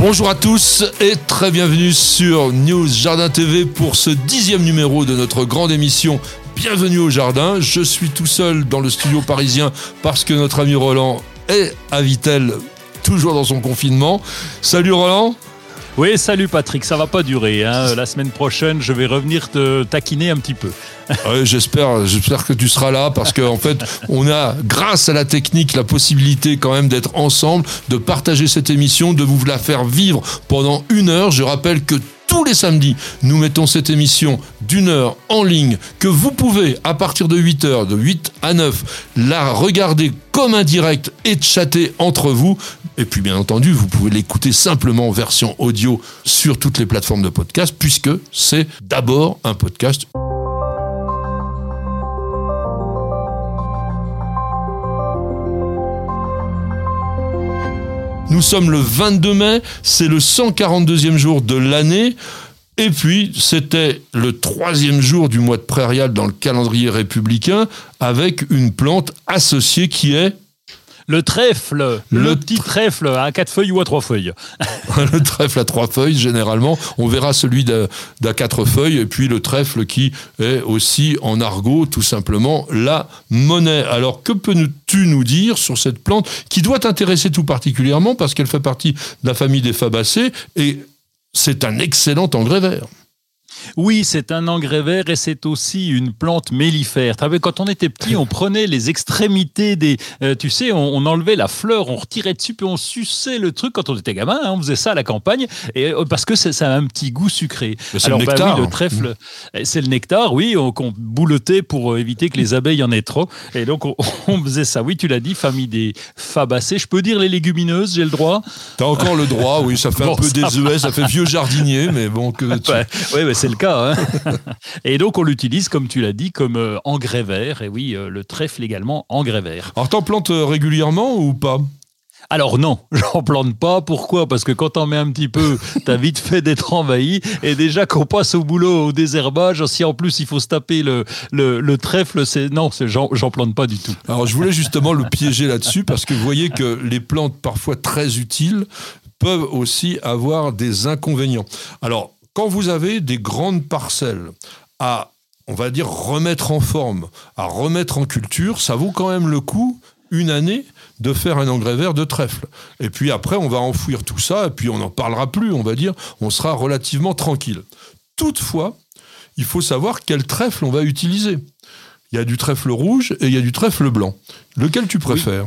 Bonjour à tous et très bienvenue sur News Jardin TV pour ce dixième numéro de notre grande émission Bienvenue au Jardin. Je suis tout seul dans le studio parisien parce que notre ami Roland est à Vitel, toujours dans son confinement. Salut Roland oui, salut Patrick, ça va pas durer. Hein. La semaine prochaine, je vais revenir te taquiner un petit peu. Oui, j'espère, j'espère que tu seras là parce qu'en en fait, on a, grâce à la technique, la possibilité quand même d'être ensemble, de partager cette émission, de vous la faire vivre pendant une heure. Je rappelle que tous les samedis, nous mettons cette émission d'une heure en ligne que vous pouvez, à partir de 8 heures, de 8 à 9, la regarder comme un direct et chatter entre vous. Et puis, bien entendu, vous pouvez l'écouter simplement en version audio sur toutes les plateformes de podcast puisque c'est d'abord un podcast. Nous sommes le 22 mai, c'est le 142e jour de l'année. Et puis, c'était le troisième jour du mois de prairial dans le calendrier républicain, avec une plante associée qui est le trèfle, le, petit trèfle à quatre feuilles ou à trois feuilles. le trèfle à trois feuilles, généralement. On verra celui d'à quatre feuilles. Et puis le trèfle qui est aussi en argot, tout simplement, la monnaie. Alors, que peux-tu nous dire sur cette plante qui doit t'intéresser tout particulièrement parce qu'elle fait partie de la famille des fabacées et c'est un excellent engrais vert. Oui, c'est un engrais vert et c'est aussi une plante mellifère. Quand on était petit, on prenait les extrémités des. Euh, tu sais, on, enlevait la fleur, on retirait dessus, puis on suçait le truc quand on était gamin. Hein, on faisait ça à la campagne et, euh, parce que ça a un petit goût sucré. Alors, le bah nectar. oui, le trèfle, eh, c'est le nectar, oui, qu'on bouletait pour euh, éviter que les abeilles en aient trop. Et donc, on, faisait ça. Oui, tu l'as dit, famille des fabacées. Je peux dire les légumineuses, j'ai le droit? T'as encore le droit, oui, ça fait un peu des désuet, ça fait vieux jardinier, mais bon, que tu... Mais c'est le cas. Hein. et donc, on l'utilise, comme tu l'as dit, comme euh, engrais vert. Et oui, euh, le trèfle également, engrais vert. Alors, t'en plantes euh, régulièrement ou pas? Alors non, j'en plante pas. Pourquoi? Parce que quand on met un petit peu, t'as vite fait d'être envahi. Et déjà qu'on passe au boulot, au désherbage, si en plus il faut se taper le, le, trèfle, c'est non, j'en plante pas du tout. Alors je voulais justement le piéger là-dessus parce que vous voyez que les plantes parfois très utiles peuvent aussi avoir des inconvénients. Alors quand vous avez des grandes parcelles à, on va dire, remettre en forme, à remettre en culture, ça vaut quand même le coup, une année, de faire un engrais vert de trèfle. Et puis après, on va enfouir tout ça, et puis on n'en parlera plus, on va dire, on sera relativement tranquille. Toutefois, il faut savoir quel trèfle on va utiliser. Il y a du trèfle rouge et il y a du trèfle blanc. Lequel tu préfères?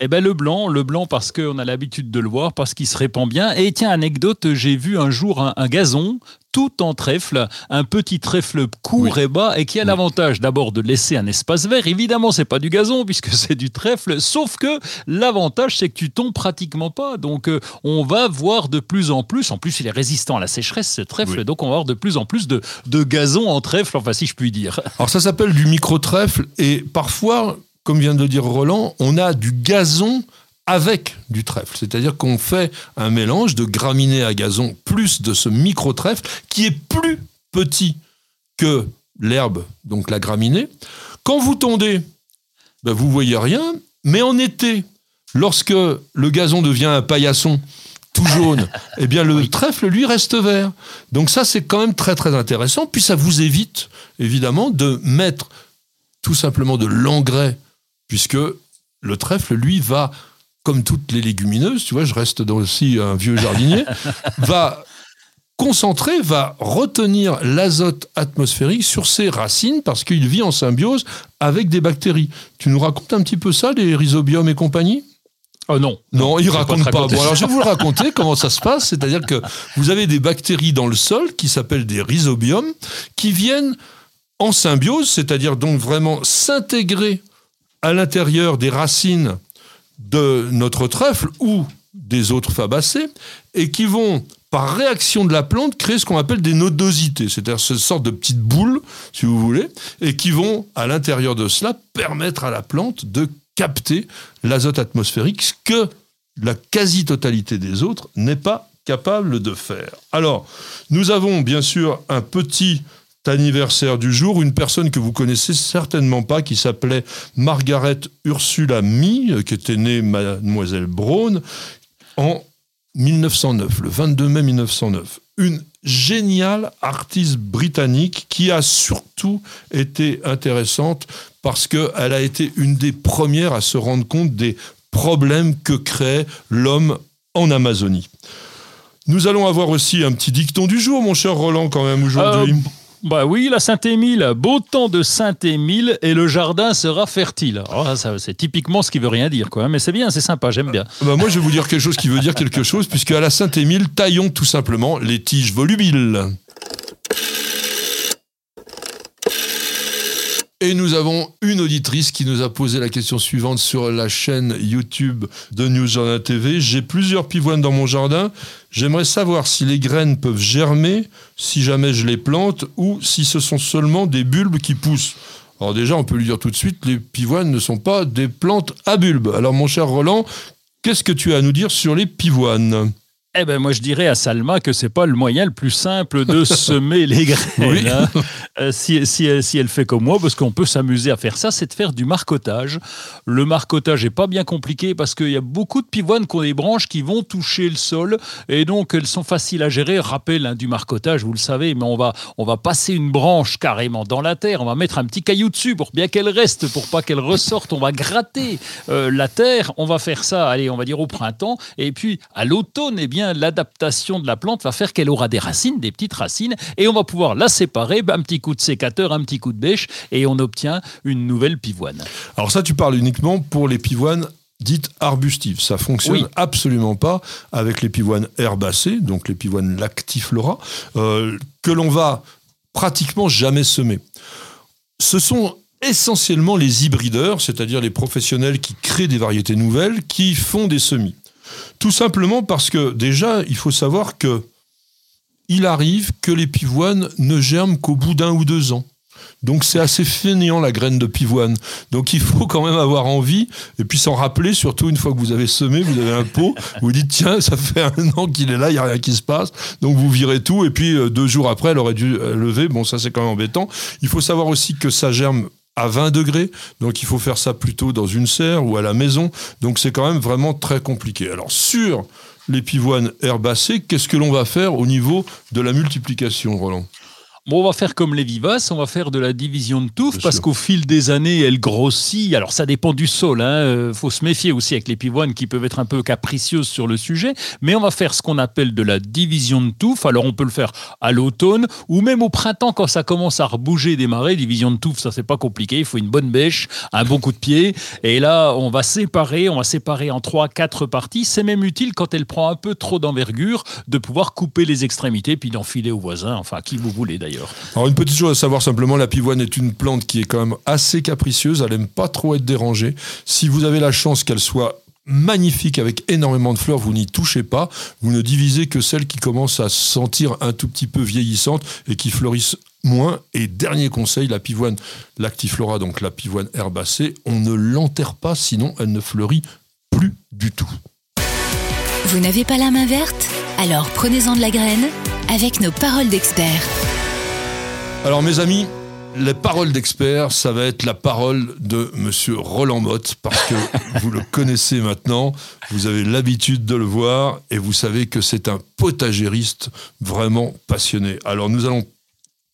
Eh ben le blanc, le blanc parce qu'on a l'habitude de le voir, parce qu'il se répand bien. Et tiens, anecdote, j'ai vu un jour un, gazon tout en trèfle, un petit trèfle court et bas, et qui a l'avantage d'abord de laisser un espace vert. Évidemment, c'est pas du gazon puisque c'est du trèfle, sauf que l'avantage c'est que tu tombes pratiquement pas. Donc, euh, on va voir de plus en plus. En plus, il est résistant à la sécheresse, ce trèfle. Donc, on va voir de plus en plus de, de gazon en trèfle, enfin si je puis dire. Alors, ça s'appelle du micro trèfle, et parfois comme vient de le dire Roland, on a du gazon avec du trèfle. C'est-à-dire qu'on fait un mélange de graminées à gazon plus de ce micro-trèfle qui est plus petit que l'herbe, donc la graminée. Quand vous tondez, ben vous voyez rien, mais en été, lorsque le gazon devient un paillasson tout jaune, eh bien le trèfle, lui, reste vert. Donc ça, c'est quand même très très intéressant. Puis ça vous évite, évidemment, de mettre tout simplement de l'engrais puisque le trèfle, lui, va, comme toutes les légumineuses, tu vois, je reste aussi un vieux jardinier, va concentrer, va retenir l'azote atmosphérique sur ses racines parce qu'il vit en symbiose avec des bactéries. Tu nous racontes un petit peu ça, les rhizobiums et compagnie? Oh non. Non, il raconte pas. Bon, alors je vais vous le raconter comment ça se passe. C'est-à-dire que vous avez des bactéries dans le sol qui s'appellent des rhizobiomes qui viennent en symbiose, c'est-à-dire donc vraiment s'intégrer à l'intérieur des racines de notre trèfle ou des autres fabacées et qui vont par réaction de la plante, créer ce qu'on appelle des nodosités, c'est-à-dire ce sorte de petites boules, si vous voulez, et qui vont, à l'intérieur de cela, permettre à la plante de capter l'azote atmosphérique, ce que la quasi-totalité des autres n'est pas capable de faire. Alors, nous avons bien sûr un petit anniversaire du jour, une personne que vous connaissez certainement pas, qui s'appelait Margaret Ursula Mee, qui était née Mademoiselle Braun, en 1909, le 22 mai 1909. Une géniale artiste britannique qui a surtout été intéressante parce qu'elle a été une des premières à se rendre compte des problèmes que crée l'homme en Amazonie. Nous allons avoir aussi un petit dicton du jour, mon cher Roland, quand même, aujourd'hui. Euh, bah oui, la Saint-Émile, beau temps de Saint-Émile et le jardin sera fertile. Oh, c'est typiquement ce qui veut rien dire, quoi. Mais c'est bien, c'est sympa, j'aime bien. Bah moi, je vais vous dire quelque chose qui veut dire quelque chose, puisque à la Saint-Émile, taillons tout simplement les tiges volubiles. Et nous avons une auditrice qui nous a posé la question suivante sur la chaîne YouTube de News Journal TV. J'ai plusieurs pivoines dans mon jardin. J'aimerais savoir si les graines peuvent germer si jamais je les plante ou si ce sont seulement des bulbes qui poussent. Alors déjà, on peut lui dire tout de suite, les pivoines ne sont pas des plantes à bulbes. Alors mon cher Roland, qu'est-ce que tu as à nous dire sur les pivoines? Eh ben moi je dirais à Salma que c'est pas le moyen le plus simple de semer les graines. Hein. Euh, si, si, elle fait comme moi, parce qu'on peut s'amuser à faire ça, c'est de faire du marcotage. Le marcotage est pas bien compliqué parce qu'il y a beaucoup de pivoines qui ont des branches qui vont toucher le sol et donc elles sont faciles à gérer. Rappel hein, du marcotage, vous le savez, mais on va on va passer une branche carrément dans la terre, on va mettre un petit caillou dessus pour bien qu'elle reste, pour pas qu'elle ressorte. On va gratter euh, la terre. On va faire ça, allez, on va dire au printemps et puis à l'automne, eh bien l'adaptation de la plante va faire qu'elle aura des racines, des petites racines, et on va pouvoir la séparer, un petit coup de sécateur, un petit coup de bêche, et on obtient une nouvelle pivoine. Alors ça, tu parles uniquement pour les pivoines dites arbustives. Ça fonctionne absolument pas avec les pivoines herbacées, donc les pivoines lactiflora, euh, que l'on va pratiquement jamais semer. Ce sont essentiellement les hybrideurs, c'est-à-dire les professionnels qui créent des variétés nouvelles, qui font des semis. Tout simplement parce que déjà, il faut savoir que il arrive que les pivoines ne germent qu'au bout d'un ou deux ans. Donc c'est assez fainéant la graine de pivoine. Donc il faut quand même avoir envie et puis s'en rappeler, surtout une fois que vous avez semé, vous avez un pot, vous dites tiens, ça fait un an qu'il est là, il n'y a rien qui se passe. Donc vous virez tout et puis euh, deux jours après, elle aurait dû euh, lever. Bon, ça c'est quand même embêtant. Il faut savoir aussi que ça germe à 20 degrés. Donc il faut faire ça plutôt dans une serre ou à la maison. Donc c'est quand même vraiment très compliqué. Alors sur les pivoines herbacées, qu'est-ce que l'on va faire au niveau de la multiplication, Roland? Bon, on va faire comme les vivaces, on va faire de la division de touffe parce qu'au fil des années, elle grossit. Alors, ça dépend du sol. Il hein. Euh, faut se méfier aussi avec les pivoines qui peuvent être un peu capricieuses sur le sujet. Mais on va faire ce qu'on appelle de la division de touffe. Alors, on peut le faire à l'automne ou même au printemps quand ça commence à rebouger des marais. Division de touffe, ça, c'est pas compliqué. Il faut une bonne bêche, un bon coup de pied. Et là, on va séparer, on va séparer en trois, quatre parties. C'est même utile quand elle prend un peu trop d'envergure de pouvoir couper les extrémités puis d'enfiler au voisin, enfin, qui vous voulez d'ailleurs. Alors une petite chose à savoir simplement, la pivoine est une plante qui est quand même assez capricieuse, elle aime pas trop être dérangée. Si vous avez la chance qu'elle soit magnifique avec énormément de fleurs, vous n'y touchez pas, vous ne divisez que celles qui commencent à se sentir un tout petit peu vieillissantes et qui fleurissent moins. Et dernier conseil, la pivoine lactiflora, donc la pivoine herbacée, on ne l'enterre pas, sinon elle ne fleurit plus du tout. Vous n'avez pas la main verte? Alors prenez-en de la graine avec nos paroles d'experts. Alors mes amis, les paroles d'experts, ça va être la parole de Monsieur Roland Motte, parce que vous le connaissez maintenant, vous avez l'habitude de le voir, et vous savez que c'est un potagériste vraiment passionné. Alors nous allons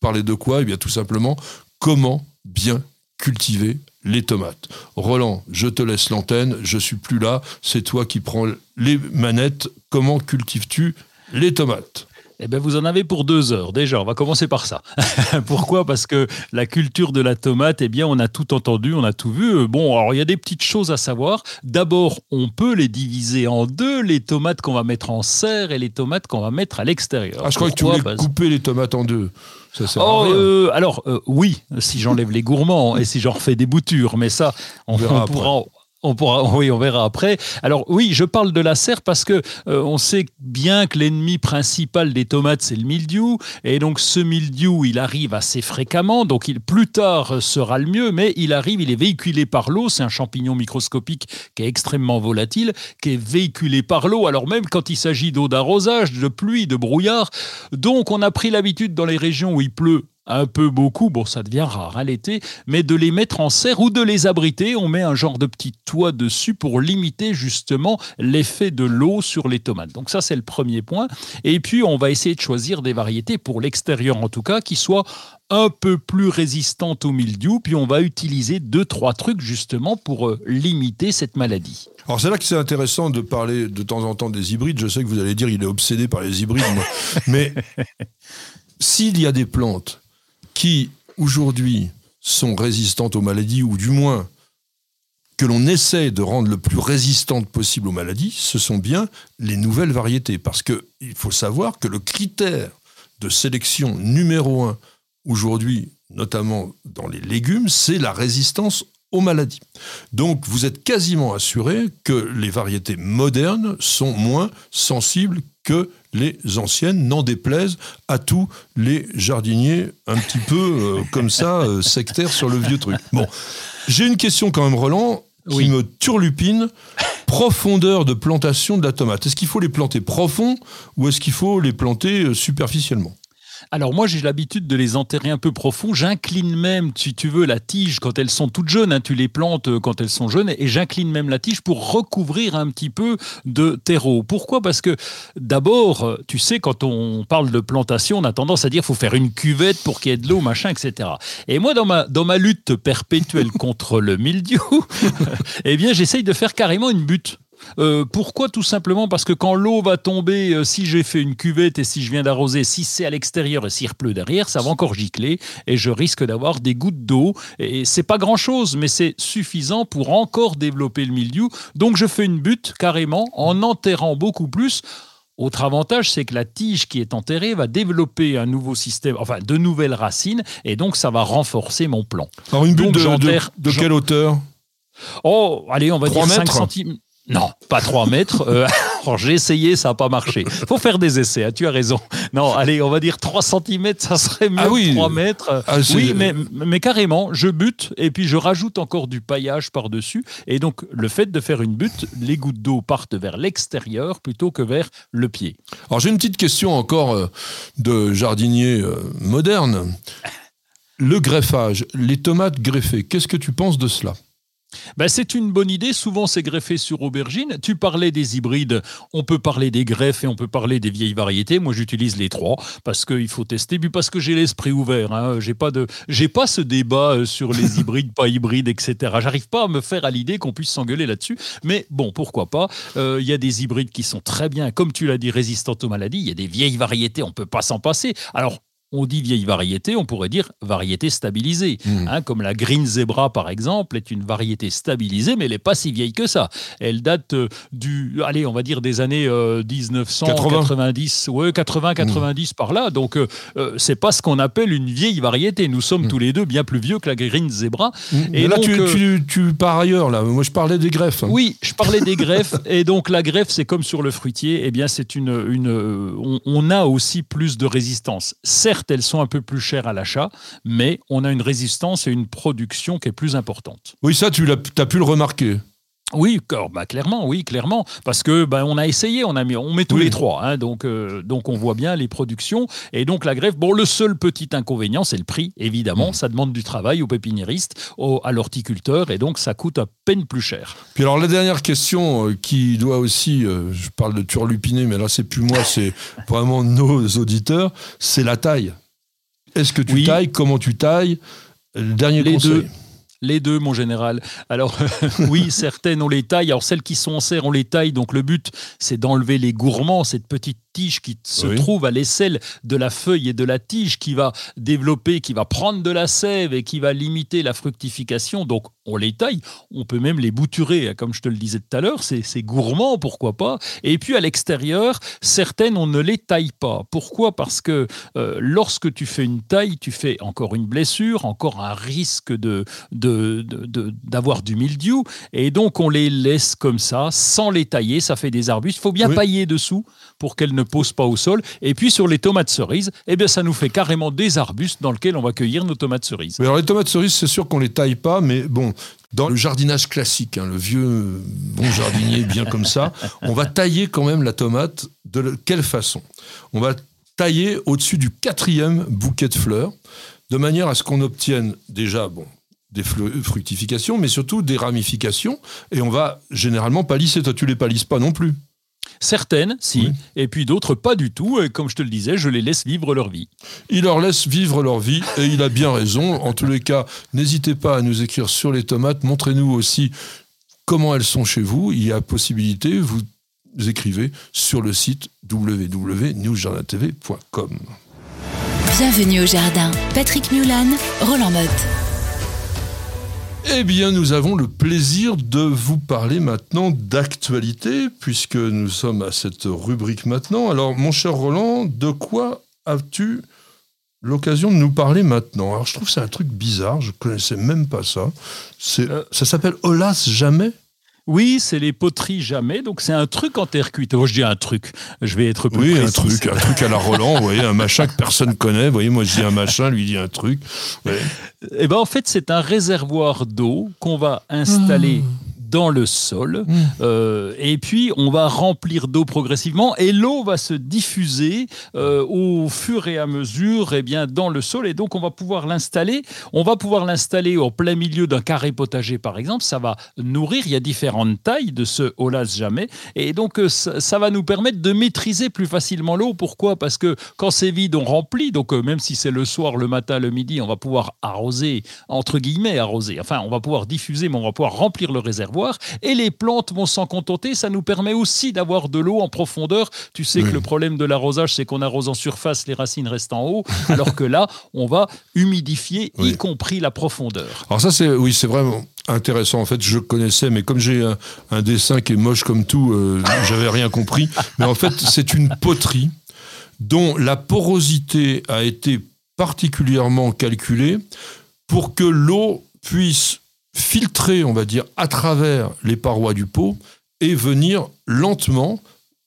parler de quoi? Eh bien tout simplement, comment bien cultiver les tomates. Roland, je te laisse l'antenne, je suis plus là, c'est toi qui prends les manettes. Comment cultives-tu les tomates? Eh bien, vous en avez pour deux heures. Déjà, on va commencer par ça. Pourquoi? Parce que la culture de la tomate, eh bien, on a tout entendu, on a tout vu. Euh, bon, alors il y a des petites choses à savoir. D'abord, on peut les diviser en deux, les tomates qu'on va mettre en serre et les tomates qu'on va mettre à l'extérieur. Ah, je crois que tu voulais couper les tomates en deux. Ça sert oh, euh, alors, euh, oui, si j'enlève les gourmands et si j'en refais des boutures, mais ça, on, on pourra On pourra, oui, on verra après. Alors oui, je parle de la serre parce que euh, on sait bien que l'ennemi principal des tomates c'est le mildiou, et donc ce mildiou il arrive assez fréquemment, donc plus tard sera le mieux, mais il arrive, il est véhiculé par l'eau. C'est un champignon microscopique qui est extrêmement volatile, qui est véhiculé par l'eau. Alors même quand il s'agit d'eau d'arrosage, de pluie, de brouillard, donc on a pris l'habitude dans les régions où il pleut un peu beaucoup, bon ça devient rare à l'été, mais de les mettre en serre ou de les abriter. On met un genre de petit toit dessus pour limiter justement l'effet de l'eau sur les tomates. Donc ça c'est le premier point. Et puis on va essayer de choisir des variétés pour l'extérieur en tout cas qui soient un peu plus résistantes au mildiou, puis on va utiliser deux trois trucs justement pour euh, limiter cette maladie. Alors c'est là que c'est intéressant de parler de temps en temps des hybrides. Je sais que vous allez dire il est obsédé par les hybrides, mais s'il y a des plantes qui aujourd'hui sont résistantes aux maladies, ou du moins que l'on essaie de rendre le plus résistante possible aux maladies, ce sont bien les nouvelles variétés. Parce qu'il faut savoir que le critère de sélection numéro un aujourd'hui, notamment dans les légumes, c'est la résistance aux maladies. Donc vous êtes quasiment assuré que les variétés modernes sont moins sensibles que les anciennes, n'en déplaisent à tous les jardiniers un petit peu euh, comme ça, euh, sectaires sur le vieux truc. Bon, j'ai une question quand même, Roland, qui me turlupine. Profondeur de plantation de la tomate. Est-ce qu'il faut les planter profond ou est-ce qu'il faut les planter euh, superficiellement? Alors moi, j'ai l'habitude de les enterrer un peu profond. J'incline même, si tu veux, la tige quand elles sont toutes jeunes. Hein. tu les plantes euh, quand elles sont jeunes et j'incline même la tige pour recouvrir un petit peu de terreau. Pourquoi? Parce que d'abord, tu sais, quand on parle de plantation, on a tendance à dire faut faire une cuvette pour qu'il y ait de l'eau, machin, etc. Et moi, dans ma, dans ma lutte perpétuelle contre le mildiou, eh bien, j'essaye de faire carrément une butte. Euh, pourquoi Tout simplement parce que quand l'eau va tomber, euh, si j'ai fait une cuvette et si je viens d'arroser, si c'est à l'extérieur et s'il pleut derrière, ça va encore gicler et je risque d'avoir des gouttes d'eau. Et c'est pas grand chose, mais c'est suffisant pour encore développer le mildiou. Donc je fais une butte carrément en enterrant beaucoup plus. Autre avantage, c'est que la tige qui est enterrée va développer un nouveau système, enfin de nouvelles racines, et donc ça va renforcer mon plan. Alors une butte de, de, quelle hauteur? Oh, allez, on va dire 5 cm. Non, pas 3 mètres. Euh, j'ai essayé, ça n'a pas marché. faut faire des essais, hein, tu as raison. Non, allez, on va dire 3 cm, ça serait mieux ah oui. que 3 mètres. Ah, oui, mais, mais carrément, je bute et puis je rajoute encore du paillage par-dessus. Et donc, le fait de faire une butte, les gouttes d'eau partent vers l'extérieur plutôt que vers le pied. Alors, j'ai une petite question encore euh, de jardinier euh, moderne. Le greffage, les tomates greffées, qu'est-ce que tu penses de cela? Ben, c'est une bonne idée. Souvent, c'est greffé sur aubergine. Tu parlais des hybrides. On peut parler des greffes et on peut parler des vieilles variétés. Moi, j'utilise les trois parce qu'il faut tester. Puis parce que j'ai l'esprit ouvert. Hein. J'ai pas de, j'ai pas ce débat euh, sur les hybrides, pas hybrides, etc. J'arrive pas à me faire à l'idée qu'on puisse s'engueuler là-dessus. Mais bon, pourquoi pas? Il euh, y a des hybrides qui sont très bien, comme tu l'as dit, résistantes aux maladies. Il y a des vieilles variétés. On peut pas s'en passer. Alors, on dit vieille variété, on pourrait dire variété stabilisée. Hmm. Hein, comme la Green Zebra, par exemple, est une variété stabilisée, mais elle n'est pas si vieille que ça. Elle date euh, du, allez, on va dire des années 1990, euh, ouais, 80, 90 par là. Donc, euh, c'est pas ce qu'on appelle une vieille variété. Nous sommes hmm. tous les deux bien plus vieux que la Green Zebra. Hmm. Et là, tu, tu, pars ailleurs, là. Moi, je parlais des greffes. Oui, je parlais des greffes. Et donc, la greffe, c'est comme sur le fruitier. Eh bien, c'est une, une on, on a aussi plus de résistance. Certes, elles sont un peu plus chères à l'achat, mais on a une résistance et une production qui est plus importante. Oui, ça, tu as, pu le remarquer. Oui, bah, clairement, oui, clairement, parce que bah, on a essayé, on a mis, on met tous les trois, hein, donc euh, donc on voit bien les productions et donc la greffe. Bon, le seul petit inconvénient, c'est le prix, évidemment, mmh. ça demande du travail aux pépiniéristes, à l'horticulteur et donc ça coûte à peine plus cher. Puis alors la dernière question euh, qui doit aussi, euh, je parle de turlupiner, mais là c'est plus moi, c'est vraiment nos auditeurs, c'est la taille. Est-ce que tu tailles? Comment tu tailles? Le dernier les conseil. Deux. Les deux, mon général. Alors, oui, certaines, on les taille. Alors, celles qui sont en serre, on les taille. Donc, le but, c'est d'enlever les gourmands, cette petite tige qui se Oui. trouve à l'aisselle de la feuille et de la tige qui va développer, qui va prendre de la sève et qui va limiter la fructification. Donc on les taille, on peut même les bouturer, hein, comme je te le disais tout à l'heure, c'est gourmand, pourquoi pas. Et puis à l'extérieur, certaines, on ne les taille pas. Pourquoi? Parce que euh, lorsque tu fais une taille, tu fais encore une blessure, encore un risque de de- de- de- d'avoir du mildiou. Et donc, on les laisse comme ça, sans les tailler. Ça fait des arbustes. Il faut bien Oui. pailler dessous pour qu'elles ne posent pas au sol. Et puis, sur les tomates cerises, eh bien, ça nous fait carrément des arbustes dans lesquels on va cueillir nos tomates cerises. Mais alors les tomates cerises, c'est sûr qu'on les taille pas, mais bon, dans le jardinage classique, hein, le vieux bon jardinier bien comme ça, on va tailler quand même la tomate de le- quelle façon? On va tailler au-dessus du quatrième bouquet de fleurs, de manière à ce qu'on obtienne déjà, bon, des fructifications, mais surtout des ramifications, et on va généralement palisser. Toi, tu les palisses pas non plus. Certaines, si, Oui. et puis d'autres, pas du tout. Et comme je te le disais, je les laisse vivre leur vie. Il leur laisse vivre leur vie et il a bien raison. En tous les cas, n'hésitez pas à nous écrire sur les tomates. Montrez-nous aussi comment elles sont chez vous. Il y a possibilité, vous écrivez sur le site www.newsjardintv.com. Bienvenue au jardin. Patrick Mulan, Roland Motte. Eh bien, nous avons le plaisir de vous parler maintenant d'actualité, puisque nous sommes à cette rubrique maintenant. Alors, mon cher Roland, de quoi as-tu l'occasion de nous parler maintenant? Alors, je trouve que c'est un truc bizarre, je connaissais même pas ça. Euh. ça s'appelle Olas Jamais? Oui, c'est les poteries jamais. Donc, c'est un truc en terre cuite. Moi, je dis un truc. Je vais être plus Oui, un truc, un truc à la Roland, vous voyez, un machin que personne connaît. Vous voyez, moi je dis un machin, lui dit un truc. Ouais. Eh ben, en fait, c'est un réservoir d'eau qu'on va installer dans le sol. Mmh. Euh, et puis, on va remplir d'eau progressivement. Et l'eau va se diffuser euh, au fur et à mesure eh bien, dans le sol. Et donc, on va pouvoir l'installer. On va pouvoir l'installer au plein milieu d'un carré potager, par exemple. Ça va nourrir. Il y a différentes tailles de ce Olas jamais. Et donc, euh, ça, ça va nous permettre de maîtriser plus facilement l'eau. Pourquoi? Parce que quand c'est vide, on remplit. Donc, euh, même si c'est le soir, le matin, le midi, on va pouvoir arroser, entre guillemets, arroser. Enfin, on va pouvoir diffuser, mais on va pouvoir remplir le réservoir. Et les plantes vont s'en contenter. Ça nous permet aussi d'avoir de l'eau en profondeur. Tu sais que le problème de l'arrosage, c'est qu'on arrose en surface, les racines restent en haut. alors que là, on va humidifier, y compris la profondeur. Alors ça, c'est oui, c'est vraiment intéressant. En fait, je connaissais, mais comme j'ai un, un dessin qui est moche comme tout, euh, j'avais rien compris. Mais en fait, c'est une poterie dont la porosité a été particulièrement calculée pour que l'eau puisse filtrer, on va dire, à travers les parois du pot et venir lentement,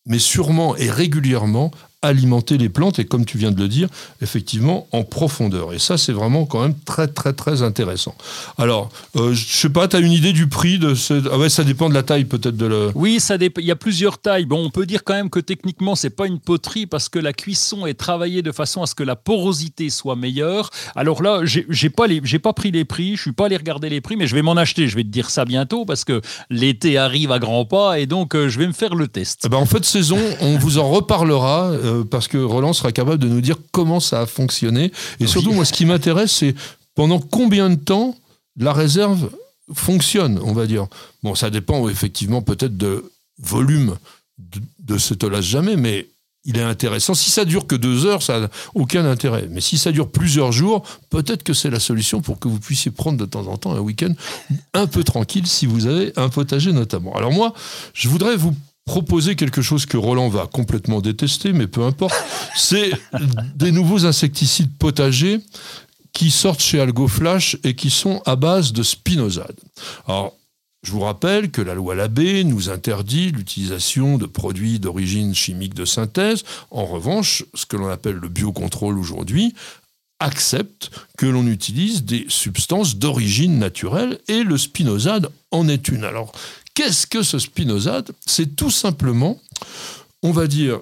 mais sûrement et régulièrement alimenter les plantes et comme tu viens de le dire, effectivement en profondeur. Et ça, c'est vraiment quand même très très très intéressant. Alors, euh, je sais pas, tu as une idée du prix de ce... Ah ouais, ça dépend de la taille peut-être de le... Oui, ça dép- il y a plusieurs tailles. Bon, on peut dire quand même que techniquement, c'est pas une poterie parce que la cuisson est travaillée de façon à ce que la porosité soit meilleure. Alors là, j'ai j'ai pas les, j'ai pas pris les prix, je suis pas allé regarder les prix, mais je vais m'en acheter. Je vais te dire ça bientôt parce que l'été arrive à grands pas et donc euh, je vais me faire le test. Eh ben, en fait, saison, on vous en reparlera euh, parce que Roland sera capable de nous dire comment ça a fonctionné. Et surtout, moi, ce qui m'intéresse, c'est pendant combien de temps la réserve fonctionne, on va dire. Bon, ça dépend effectivement peut-être de volume de, de cet olas jamais, mais il est intéressant. Si ça dure que deux heures, ça n'a aucun intérêt. Mais si ça dure plusieurs jours, peut-être que c'est la solution pour que vous puissiez prendre de temps en temps un week-end un peu tranquille si vous avez un potager notamment. Alors moi, je voudrais vous proposer quelque chose que Roland va complètement détester, mais peu importe. C'est des nouveaux insecticides potagers qui sortent chez AlgoFlash et qui sont à base de spinosade. Alors, je vous rappelle que la loi Labbé nous interdit l'utilisation de produits d'origine chimique de synthèse. En revanche, ce que l'on appelle le biocontrôle aujourd'hui accepte que l'on utilise des substances d'origine naturelle et le spinosade en est une. Alors, qu'est-ce que ce spinosade? C'est tout simplement, on va dire,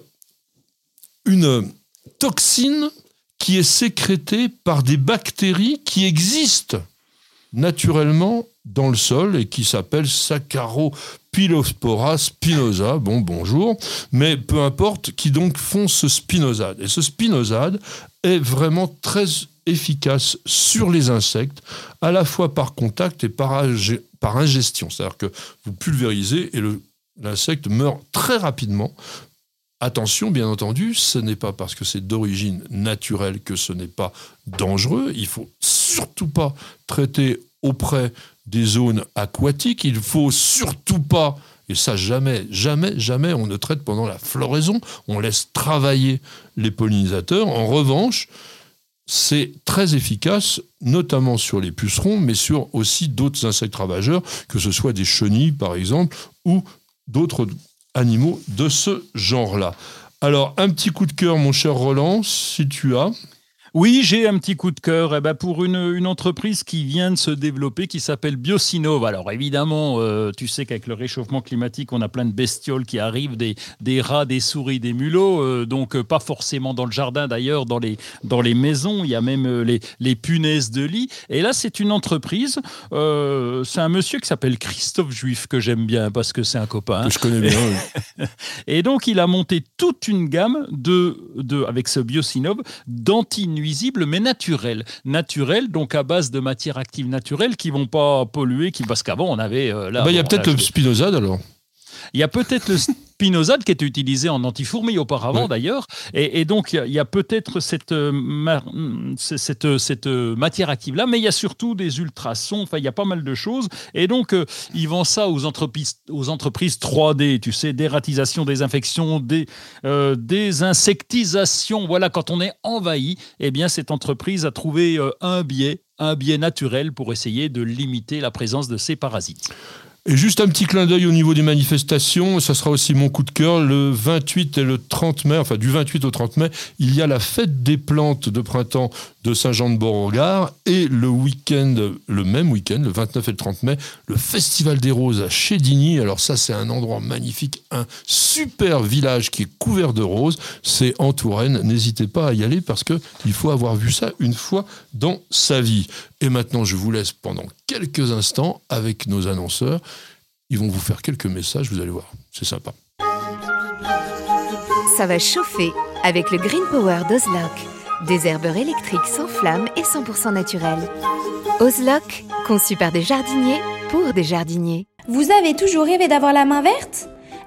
une toxine qui est sécrétée par des bactéries qui existent naturellement dans le sol et qui s'appelle Saccharopilospora spinosa. Bon, bonjour. Mais peu importe, qui donc font ce spinosade. Et ce spinosade est vraiment très efficace sur les insectes, à la fois par contact et par, par ingestion. C'est-à-dire que vous pulvérisez et l'insecte meurt très rapidement Attention, bien entendu, ce n'est pas parce que c'est d'origine naturelle que ce n'est pas dangereux. Il faut surtout pas traiter auprès des zones aquatiques. Il faut surtout pas, et ça jamais, jamais, jamais, on ne traite pendant la floraison. On laisse travailler les pollinisateurs. En revanche, c'est très efficace, notamment sur les pucerons, mais sur aussi d'autres insectes ravageurs, que ce soit des chenilles par exemple, ou d'autres animaux de ce genre-là. Alors, un petit coup de cœur, mon cher Roland, si tu as. Oui, j'ai un petit coup de cœur eh ben, pour une, une, entreprise qui vient de se développer qui s'appelle Biosinov. Alors évidemment, euh, tu sais qu'avec le réchauffement climatique, on a plein de bestioles qui arrivent, des, des rats, des souris, des mulots, euh, donc euh, pas forcément dans le jardin d'ailleurs, dans les, dans les maisons, il y a même les, les punaises de lit. Et là, c'est une entreprise, c'est un monsieur qui s'appelle Christophe Juif, que j'aime bien parce que c'est un copain. je connais bien. Et donc, il a monté toute une gamme de, de avec ce Biosinov d'anti nuisibles, mais naturels. Naturels, donc à base de matières actives naturelles qui vont pas polluer, qui, parce qu'avant, on avait... Euh, là, bah, il y a peut-être le spinosade alors il y a peut-être le spinosade qui était utilisé en antifourmi auparavant d'ailleurs, et, donc il y a, peut-être cette, euh, cette, cette, matière active là, mais il y a surtout des ultrasons, enfin il y a pas mal de choses, et donc euh, ils vendent ça aux entreprises, aux entreprises 3D, tu sais, dératisation, désinfection, des, euh, désinsectisation, voilà, quand on est envahi, eh bien cette entreprise a trouvé un biais, un biais naturel pour essayer de limiter la présence de ces parasites. Et juste un petit clin d'œil au niveau des manifestations, ça sera aussi mon coup de cœur. Le 28 et le 30 mai, enfin du 28 au 30 mai, il y a la fête des plantes de printemps de Saint-Jean-de-Beauregard et le week-end, le même week-end, le 29 et le 30 mai, le Festival des Roses à Chédigny. Alors ça, c'est un endroit magnifique, un super village qui est couvert de roses. C'est en Touraine. N'hésitez pas à y aller parce que il faut avoir vu ça une fois dans sa vie. Et maintenant, je vous laisse pendant quelques instants avec nos annonceurs. Ils vont vous faire quelques messages, vous allez voir. C'est sympa. Ça va chauffer avec le Green Power d'Ozlock. Des herbeurs électriques sans flamme et 100% naturels. Ozlock, conçu par des jardiniers pour des jardiniers. Vous avez toujours rêvé d'avoir la main verte?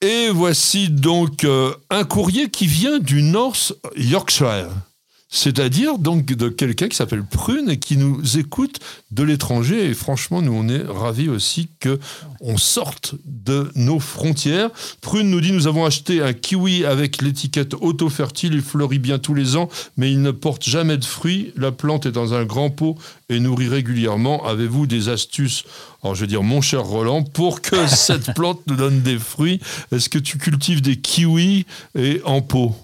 Et voici donc euh, un courrier qui vient du North Yorkshire. C'est-à-dire donc de quelqu'un qui s'appelle Prune et qui nous écoute de l'étranger. Et franchement, nous, on est ravis aussi que on sorte de nos frontières. Prune nous dit Nous avons acheté un kiwi avec l'étiquette auto-fertile. Il fleurit bien tous les ans, mais il ne porte jamais de fruits. La plante est dans un grand pot et nourrit régulièrement. Avez-vous des astuces alors je veux dire, mon cher Roland, pour que cette plante nous donne des fruits, est-ce que tu cultives des kiwis et en pot?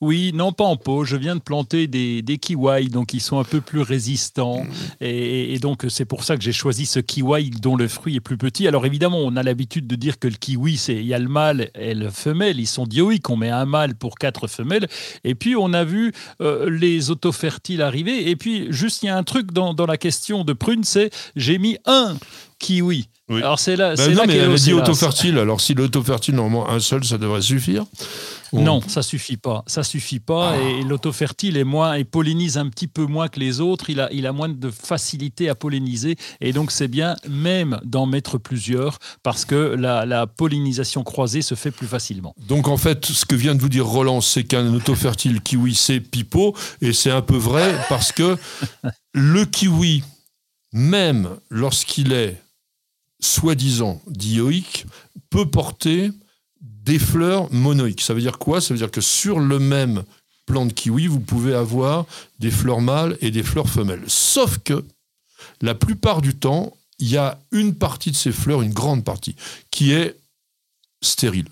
Oui, non pas en pot. Je viens de planter des, des kiwis, donc ils sont un peu plus résistants. Mmh. Et, donc c'est pour ça que j'ai choisi ce kiwi dont le fruit est plus petit. Alors évidemment, on a l'habitude de dire que le kiwi, c'est il y a le mâle et le femelle. Ils sont dioïques. On met un mâle pour quatre femelles. Et puis on a vu euh, les autofertiles arriver. Et puis juste il y a un truc dans, dans la question de prune, c'est j'ai mis un kiwi. Alors c'est là, ben non, mais elle a dit autofertile. Alors si l'autofertile, normalement un seul, ça devrait suffire. Non, ça suffit pas. Ça suffit pas. Ah. Et l'autofertile est moins, et pollinise un petit peu moins que les autres. Il a, il a moins de facilité à polliniser. Et donc, c'est bien même d'en mettre plusieurs parce que la, pollinisation croisée se fait plus facilement. Donc, en fait, ce que vient de vous dire Roland, c'est qu'un autofertile kiwi, c'est pipeau. Et c'est un peu vrai parce que le kiwi, même lorsqu'il est soi-disant dioïque, peut porter des fleurs monoïques. Ça veut dire quoi? Ça veut dire que sur le même plant de kiwi, vous pouvez avoir des fleurs mâles et des fleurs femelles. Sauf que la plupart du temps, il y a une partie de ces fleurs, une grande partie, qui est stérile.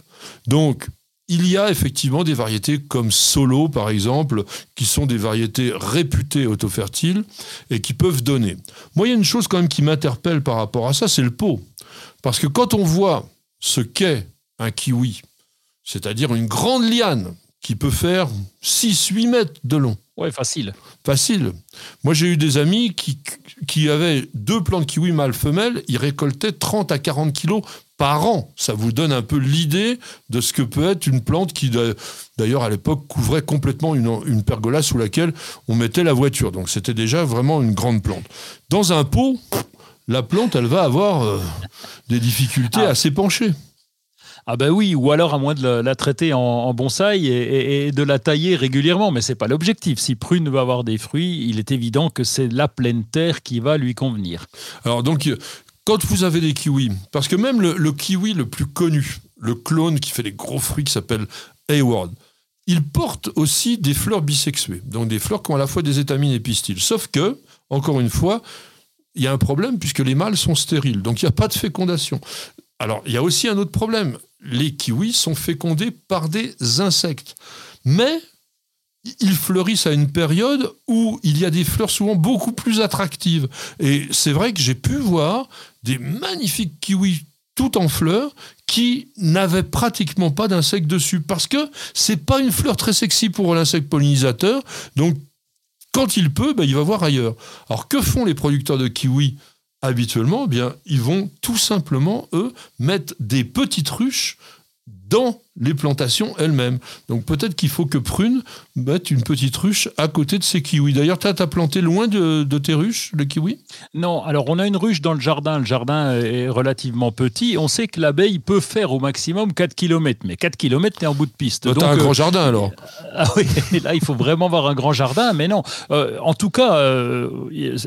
Donc, il y a effectivement des variétés comme Solo, par exemple, qui sont des variétés réputées autofertiles et qui peuvent donner. Moi, il y a une chose quand même qui m'interpelle par rapport à ça, c'est le pot. Parce que quand on voit ce qu'est un kiwi, c'est-à-dire une grande liane qui peut faire 6-8 mètres de long. Ouais, facile. Facile. Moi, j'ai eu des amis qui, qui avaient deux plants de kiwi mâle-femelle, ils récoltaient 30 à 40 kilos par an. Ça vous donne un peu l'idée de ce que peut être une plante qui, d'ailleurs, à l'époque, couvrait complètement une, pergola sous laquelle on mettait la voiture. Donc, c'était déjà vraiment une grande plante. Dans un pot, la plante, elle va avoir euh, des difficultés à s'épancher. Ah ben oui, ou alors à moins de la, traiter en, bonsaï et, de la tailler régulièrement, mais c'est pas l'objectif. Si Prune veut avoir des fruits, il est évident que c'est la pleine terre qui va lui convenir. Alors donc, quand vous avez des kiwis, parce que même le, kiwi le plus connu, le clone qui fait des gros fruits qui s'appelle Hayward, il porte aussi des fleurs bisexuées, donc des fleurs qui ont à la fois des étamines et pistils. Sauf que, encore une fois, il y a un problème puisque les mâles sont stériles, donc il n'y a pas de fécondation. Alors, il y a aussi un autre problème les kiwis sont fécondés par des insectes. Mais ils fleurissent à une période où il y a des fleurs souvent beaucoup plus attractives. Et c'est vrai que j'ai pu voir des magnifiques kiwis tout en fleurs qui n'avaient pratiquement pas d'insectes dessus parce que c'est pas une fleur très sexy pour l'insecte pollinisateur. Donc quand il peut, ben, il va voir ailleurs. Alors que font les producteurs de kiwis? Habituellement, eh ils vont tout simplement, eux, mettre des petites ruches dans les plantations elles-mêmes. Donc peut-être qu'il faut que Prune mette une petite ruche à côté de ses kiwis. D'ailleurs, tu as, planté loin de, tes ruches, le kiwi? Non, alors on a une ruche dans le jardin. Le jardin est relativement petit. On sait que l'abeille peut faire au maximum 4 km. Mais 4 km, tu es en bout de piste. Tu as un grand euh, jardin alors Ah oui, là, il faut vraiment avoir un grand jardin. Mais non, euh, en tout cas, euh,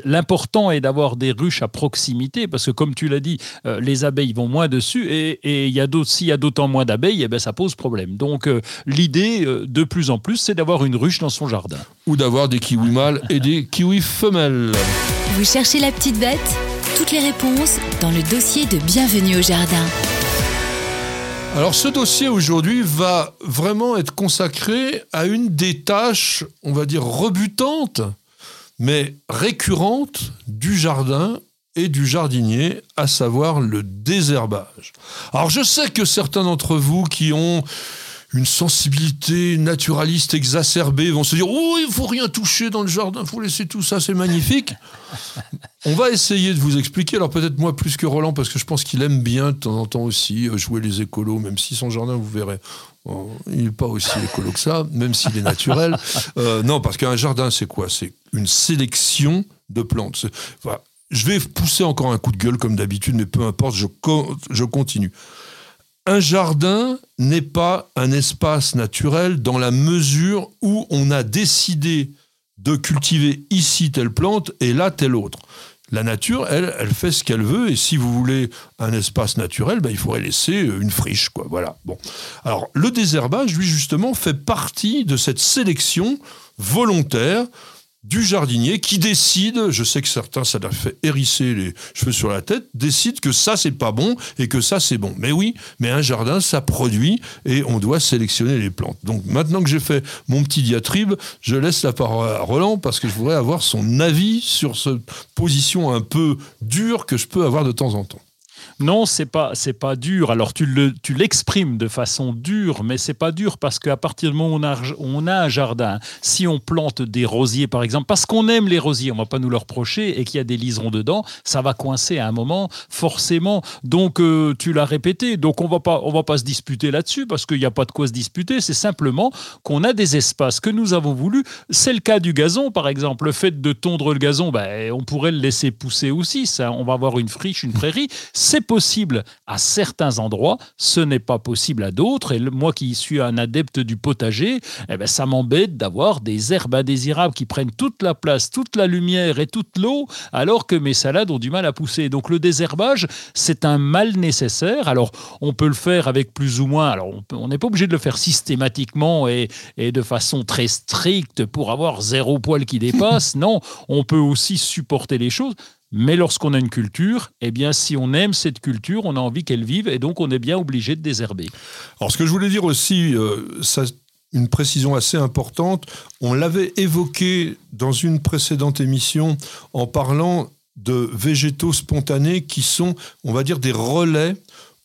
l'important est d'avoir des ruches à proximité parce que, comme tu l'as dit, les abeilles vont moins dessus. Et, y a s'il y a d'autant moins d'abeilles, eh ben, ça pose problème. Donc euh, l'idée, euh, de plus en plus, c'est d'avoir une ruche dans son jardin. Ou d'avoir des kiwis mâles et des kiwis femelles. Vous cherchez la petite bête? Toutes les réponses dans le dossier de Bienvenue au Jardin. Alors ce dossier aujourd'hui va vraiment être consacré à une des tâches, on va dire, rebutantes, mais récurrentes du jardin et du jardinier, à savoir le désherbage. Alors je sais que certains d'entre vous qui ont une sensibilité naturaliste exacerbée vont se dire Oh, il faut rien toucher dans le jardin, il faut laisser tout ça, c'est magnifique. On va essayer de vous expliquer. Alors, peut-être moi plus que Roland, parce que je pense qu'il aime bien de temps en temps aussi euh, jouer les écolos, même si son jardin, vous verrez, il n'est pas aussi écolo que ça, même s'il est naturel. Euh, non, parce qu'un jardin, c'est quoi? C'est une sélection de plantes. Je vais pousser encore un coup de gueule comme d'habitude, mais peu importe, je, je continue. Un jardin n'est pas un espace naturel dans la mesure où on a décidé de cultiver ici telle plante et là telle autre. La nature, elle, elle fait ce qu'elle veut, et si vous voulez un espace naturel, ben, il faudrait laisser une friche, quoi. Voilà. Bon. Alors, le désherbage, lui, justement, fait partie de cette sélection volontaire du jardinier qui décide, je sais que certains ça leur fait hérisser les cheveux sur la tête, décide que ça c'est pas bon et que ça c'est bon. Mais oui, mais un jardin ça produit et on doit sélectionner les plantes. Donc maintenant que j'ai fait mon petit diatribe, je laisse la parole à Roland parce que je voudrais avoir son avis sur cette position un peu dure que je peux avoir de temps en temps. Non, c'est pas c'est pas dur. Alors tu le tu l'exprimes de façon dure, mais c'est pas dur parce qu'à partir du moment où on a, on a un jardin, si on plante des rosiers par exemple, parce qu'on aime les rosiers, on va pas nous le reprocher et qu'il y a des liserons dedans, ça va coincer à un moment forcément. Donc euh, tu l'as répété. Donc on va pas on va pas se disputer là-dessus parce qu'il n'y a pas de quoi se disputer. C'est simplement qu'on a des espaces que nous avons voulu. C'est le cas du gazon par exemple. Le fait de tondre le gazon, ben, on pourrait le laisser pousser aussi. On va avoir une friche, une prairie possible à certains endroits, ce n'est pas possible à d'autres. Et moi qui suis un adepte du potager, eh ben, ça m'embête d'avoir des herbes indésirables qui prennent toute la place, toute la lumière et toute l'eau, alors que mes salades ont du mal à pousser. Donc le désherbage, c'est un mal nécessaire. Alors on peut le faire avec plus ou moins, alors on n'est pas obligé de le faire systématiquement et, et de façon très stricte pour avoir zéro poil qui dépasse. non, on peut aussi supporter les choses. Mais lorsqu'on a une culture, eh bien, si on aime cette culture, on a envie qu'elle vive et donc on est bien obligé de désherber. Alors, ce que je voulais dire aussi, euh, ça, une précision assez importante, on l'avait évoqué dans une précédente émission en parlant de végétaux spontanés qui sont, on va dire, des relais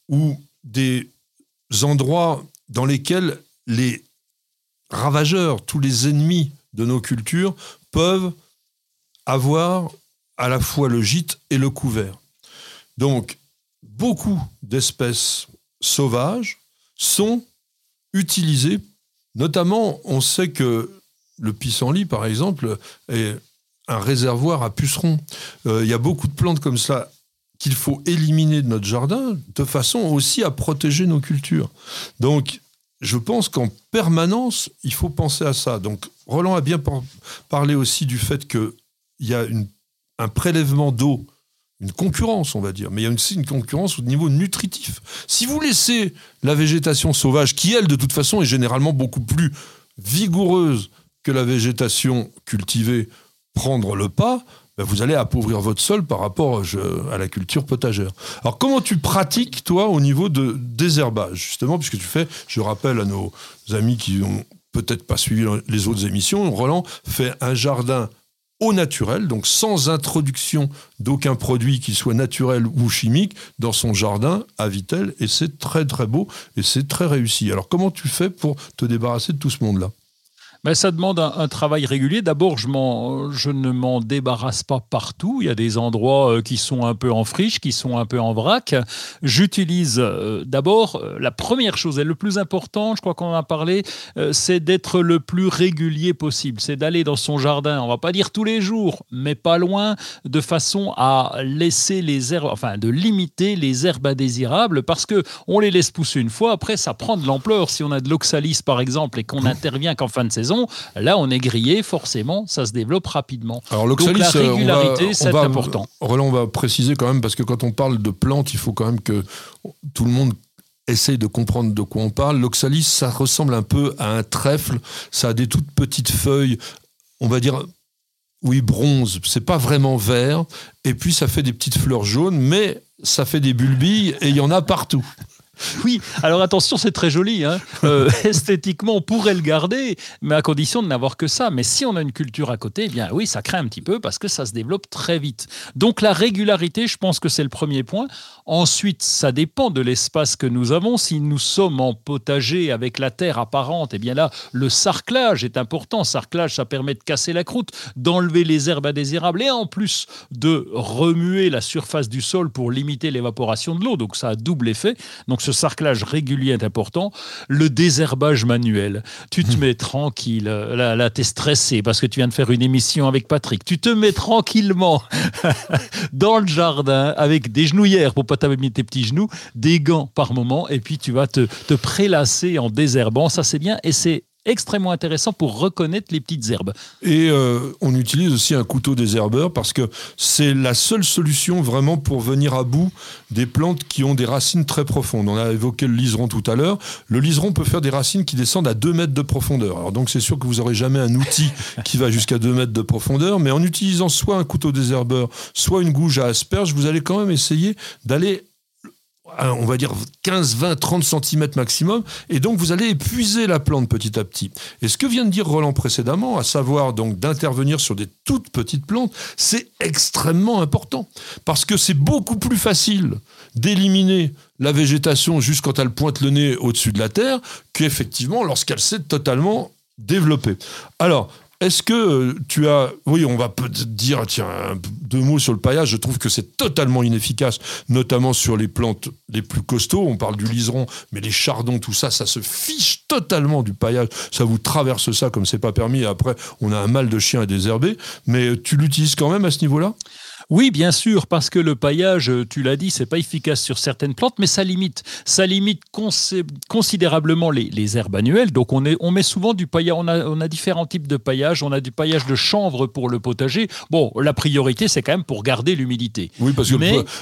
ou des endroits dans lesquels les ravageurs, tous les ennemis de nos cultures peuvent avoir à la fois le gîte et le couvert. Donc, beaucoup d'espèces sauvages sont utilisées, notamment, on sait que le pissenlit, par exemple, est un réservoir à pucerons. Euh, il y a beaucoup de plantes comme ça qu'il faut éliminer de notre jardin, de façon aussi à protéger nos cultures. Donc, je pense qu'en permanence, il faut penser à ça. Donc, Roland a bien parlé aussi du fait qu'il y a une un prélèvement d'eau, une concurrence, on va dire, mais il y a aussi une concurrence au niveau nutritif. Si vous laissez la végétation sauvage, qui elle, de toute façon, est généralement beaucoup plus vigoureuse que la végétation cultivée, prendre le pas, ben vous allez appauvrir votre sol par rapport à la culture potagère. Alors comment tu pratiques, toi, au niveau de désherbage, justement, puisque tu fais, je rappelle à nos amis qui ont peut-être pas suivi les autres émissions, Roland fait un jardin au naturel, donc sans introduction d'aucun produit qui soit naturel ou chimique, dans son jardin à Vitel, et c'est très très beau et c'est très réussi. Alors comment tu fais pour te débarrasser de tout ce monde-là? Mais ça demande un, travail régulier. D'abord, je, je, ne m'en débarrasse pas partout. Il y a des endroits euh, qui sont un peu en friche, qui sont un peu en vrac. J'utilise euh, d'abord, euh, la première chose et le plus important, je crois qu'on en a parlé, c'est d'être le plus régulier possible. C'est d'aller dans son jardin, on va pas dire tous les jours, mais pas loin, de façon à laisser les herbes, enfin de limiter les herbes indésirables parce que on les laisse pousser une fois, après ça prend de l'ampleur. Si on a de l'oxalis par exemple et qu'on intervient qu'en fin de saison, Là, on est grillé, forcément, ça se développe rapidement. Alors, Donc la euh, régularité, c'est important. Roland, on va préciser quand même, parce que quand on parle de plantes, il faut quand même que tout le monde essaye de comprendre de quoi on parle. L'oxalis, ça ressemble un peu à un trèfle. Ça a des toutes petites feuilles, on va dire, oui, bronze. C'est pas vraiment vert. Et puis, ça fait des petites fleurs jaunes, mais ça fait des bulbilles et il y en a partout. Oui, alors attention, c'est très joli. Hein. Euh, esthétiquement, on pourrait le garder, mais à condition de n'avoir que ça. Mais si on a une culture à côté, eh bien oui, ça craint un petit peu parce que ça se développe très vite. Donc la régularité, je pense que c'est le premier point. Ensuite, ça dépend de l'espace que nous avons. Si nous sommes en potager avec la terre apparente, eh bien là, le sarclage est important. Sarclage, ça permet de casser la croûte, d'enlever les herbes indésirables et en plus de remuer la surface du sol pour limiter l'évaporation de l'eau. Donc ça a double effet. Donc ce sarclage régulier est important. Le désherbage manuel. Tu te hmm. mets tranquille. Là, là tu es stressé parce que tu viens de faire une émission avec Patrick. Tu te mets tranquillement dans le jardin avec des genouillères pour pas t'abîmer tes petits genoux, des gants par moment, et puis tu vas te, te prélasser en désherbant. Ça, c'est bien. Et c'est extrêmement intéressant pour reconnaître les petites herbes. Et euh, on utilise aussi un couteau désherbeur parce que c'est la seule solution vraiment pour venir à bout des plantes qui ont des racines très profondes. On a évoqué le liseron tout à l'heure. Le liseron peut faire des racines qui descendent à 2 mètres de profondeur. Alors donc c'est sûr que vous n'aurez jamais un outil qui va jusqu'à 2 mètres de profondeur, mais en utilisant soit un couteau désherbeur, soit une gouge à asperge, vous allez quand même essayer d'aller on va dire 15, 20, 30 cm maximum, et donc vous allez épuiser la plante petit à petit. Et ce que vient de dire Roland précédemment, à savoir donc d'intervenir sur des toutes petites plantes, c'est extrêmement important, parce que c'est beaucoup plus facile d'éliminer la végétation juste quand elle pointe le nez au-dessus de la terre, qu'effectivement lorsqu'elle s'est totalement développée. Alors, est-ce que euh, tu as... Oui, on va peut-être dire, tiens, deux mots sur le paillage. Je trouve que c'est totalement inefficace, notamment sur les plantes les plus costauds. On parle du liseron, mais les chardons, tout ça, ça se fiche totalement du paillage. Ça vous traverse ça comme c'est pas permis. Et après, on a un mal de chien à désherber. Mais tu l'utilises quand même à ce niveau-là? Oui, bien sûr, parce que le paillage, tu l'as dit, c'est pas efficace sur certaines plantes, mais ça limite, ça limite considérablement les, herbes annuelles. Donc on, est, on met souvent du paillage, on a, on a différents types de paillage, on a du paillage de chanvre pour le potager. Bon, la priorité, c'est quand même pour garder l'humidité. Oui, parce que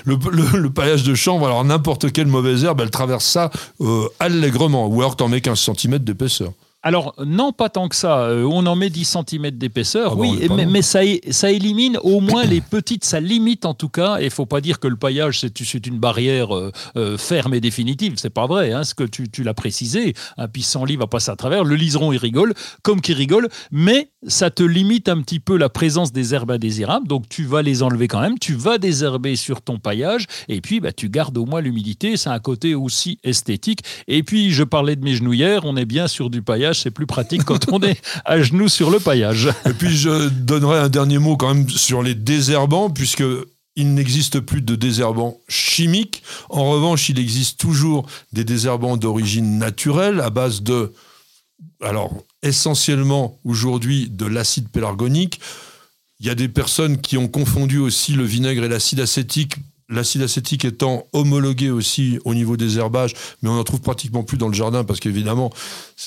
le, paillage de chanvre, alors n'importe quelle mauvaise herbe, elle traverse ça euh, allègrement, ou alors t'en mets 15 cm d'épaisseur. Alors, non, pas tant que ça. Euh, on en met 10 cm d'épaisseur, ah oui, mais, ça, ça, élimine au moins les petites, ça limite en tout cas. Et il faut pas dire que le paillage, c'est une barrière euh, euh, ferme et définitive. C'est pas vrai, hein, ce que tu, l'as précisé. Un pissenlit va passer à travers. Le liseron, il rigole, comme qui rigole, mais ça te limite un petit peu la présence des herbes indésirables. Donc, tu vas les enlever quand même. Tu vas désherber sur ton paillage. Et puis, bah, tu gardes au moins l'humidité. C'est un côté aussi esthétique. Et puis, je parlais de mes genouillères. On est bien sur du paillage c'est plus pratique quand on est à genoux sur le paillage. Et puis je donnerai un dernier mot quand même sur les désherbants, puisque il n'existe plus de désherbants chimiques. En revanche, il existe toujours des désherbants d'origine naturelle à base de, alors essentiellement aujourd'hui de l'acide pélargonique. Il y a des personnes qui ont confondu aussi le vinaigre et l'acide acétique L'acide acétique étant homologué aussi au niveau des herbages, mais on n'en trouve pratiquement plus dans le jardin parce qu'évidemment,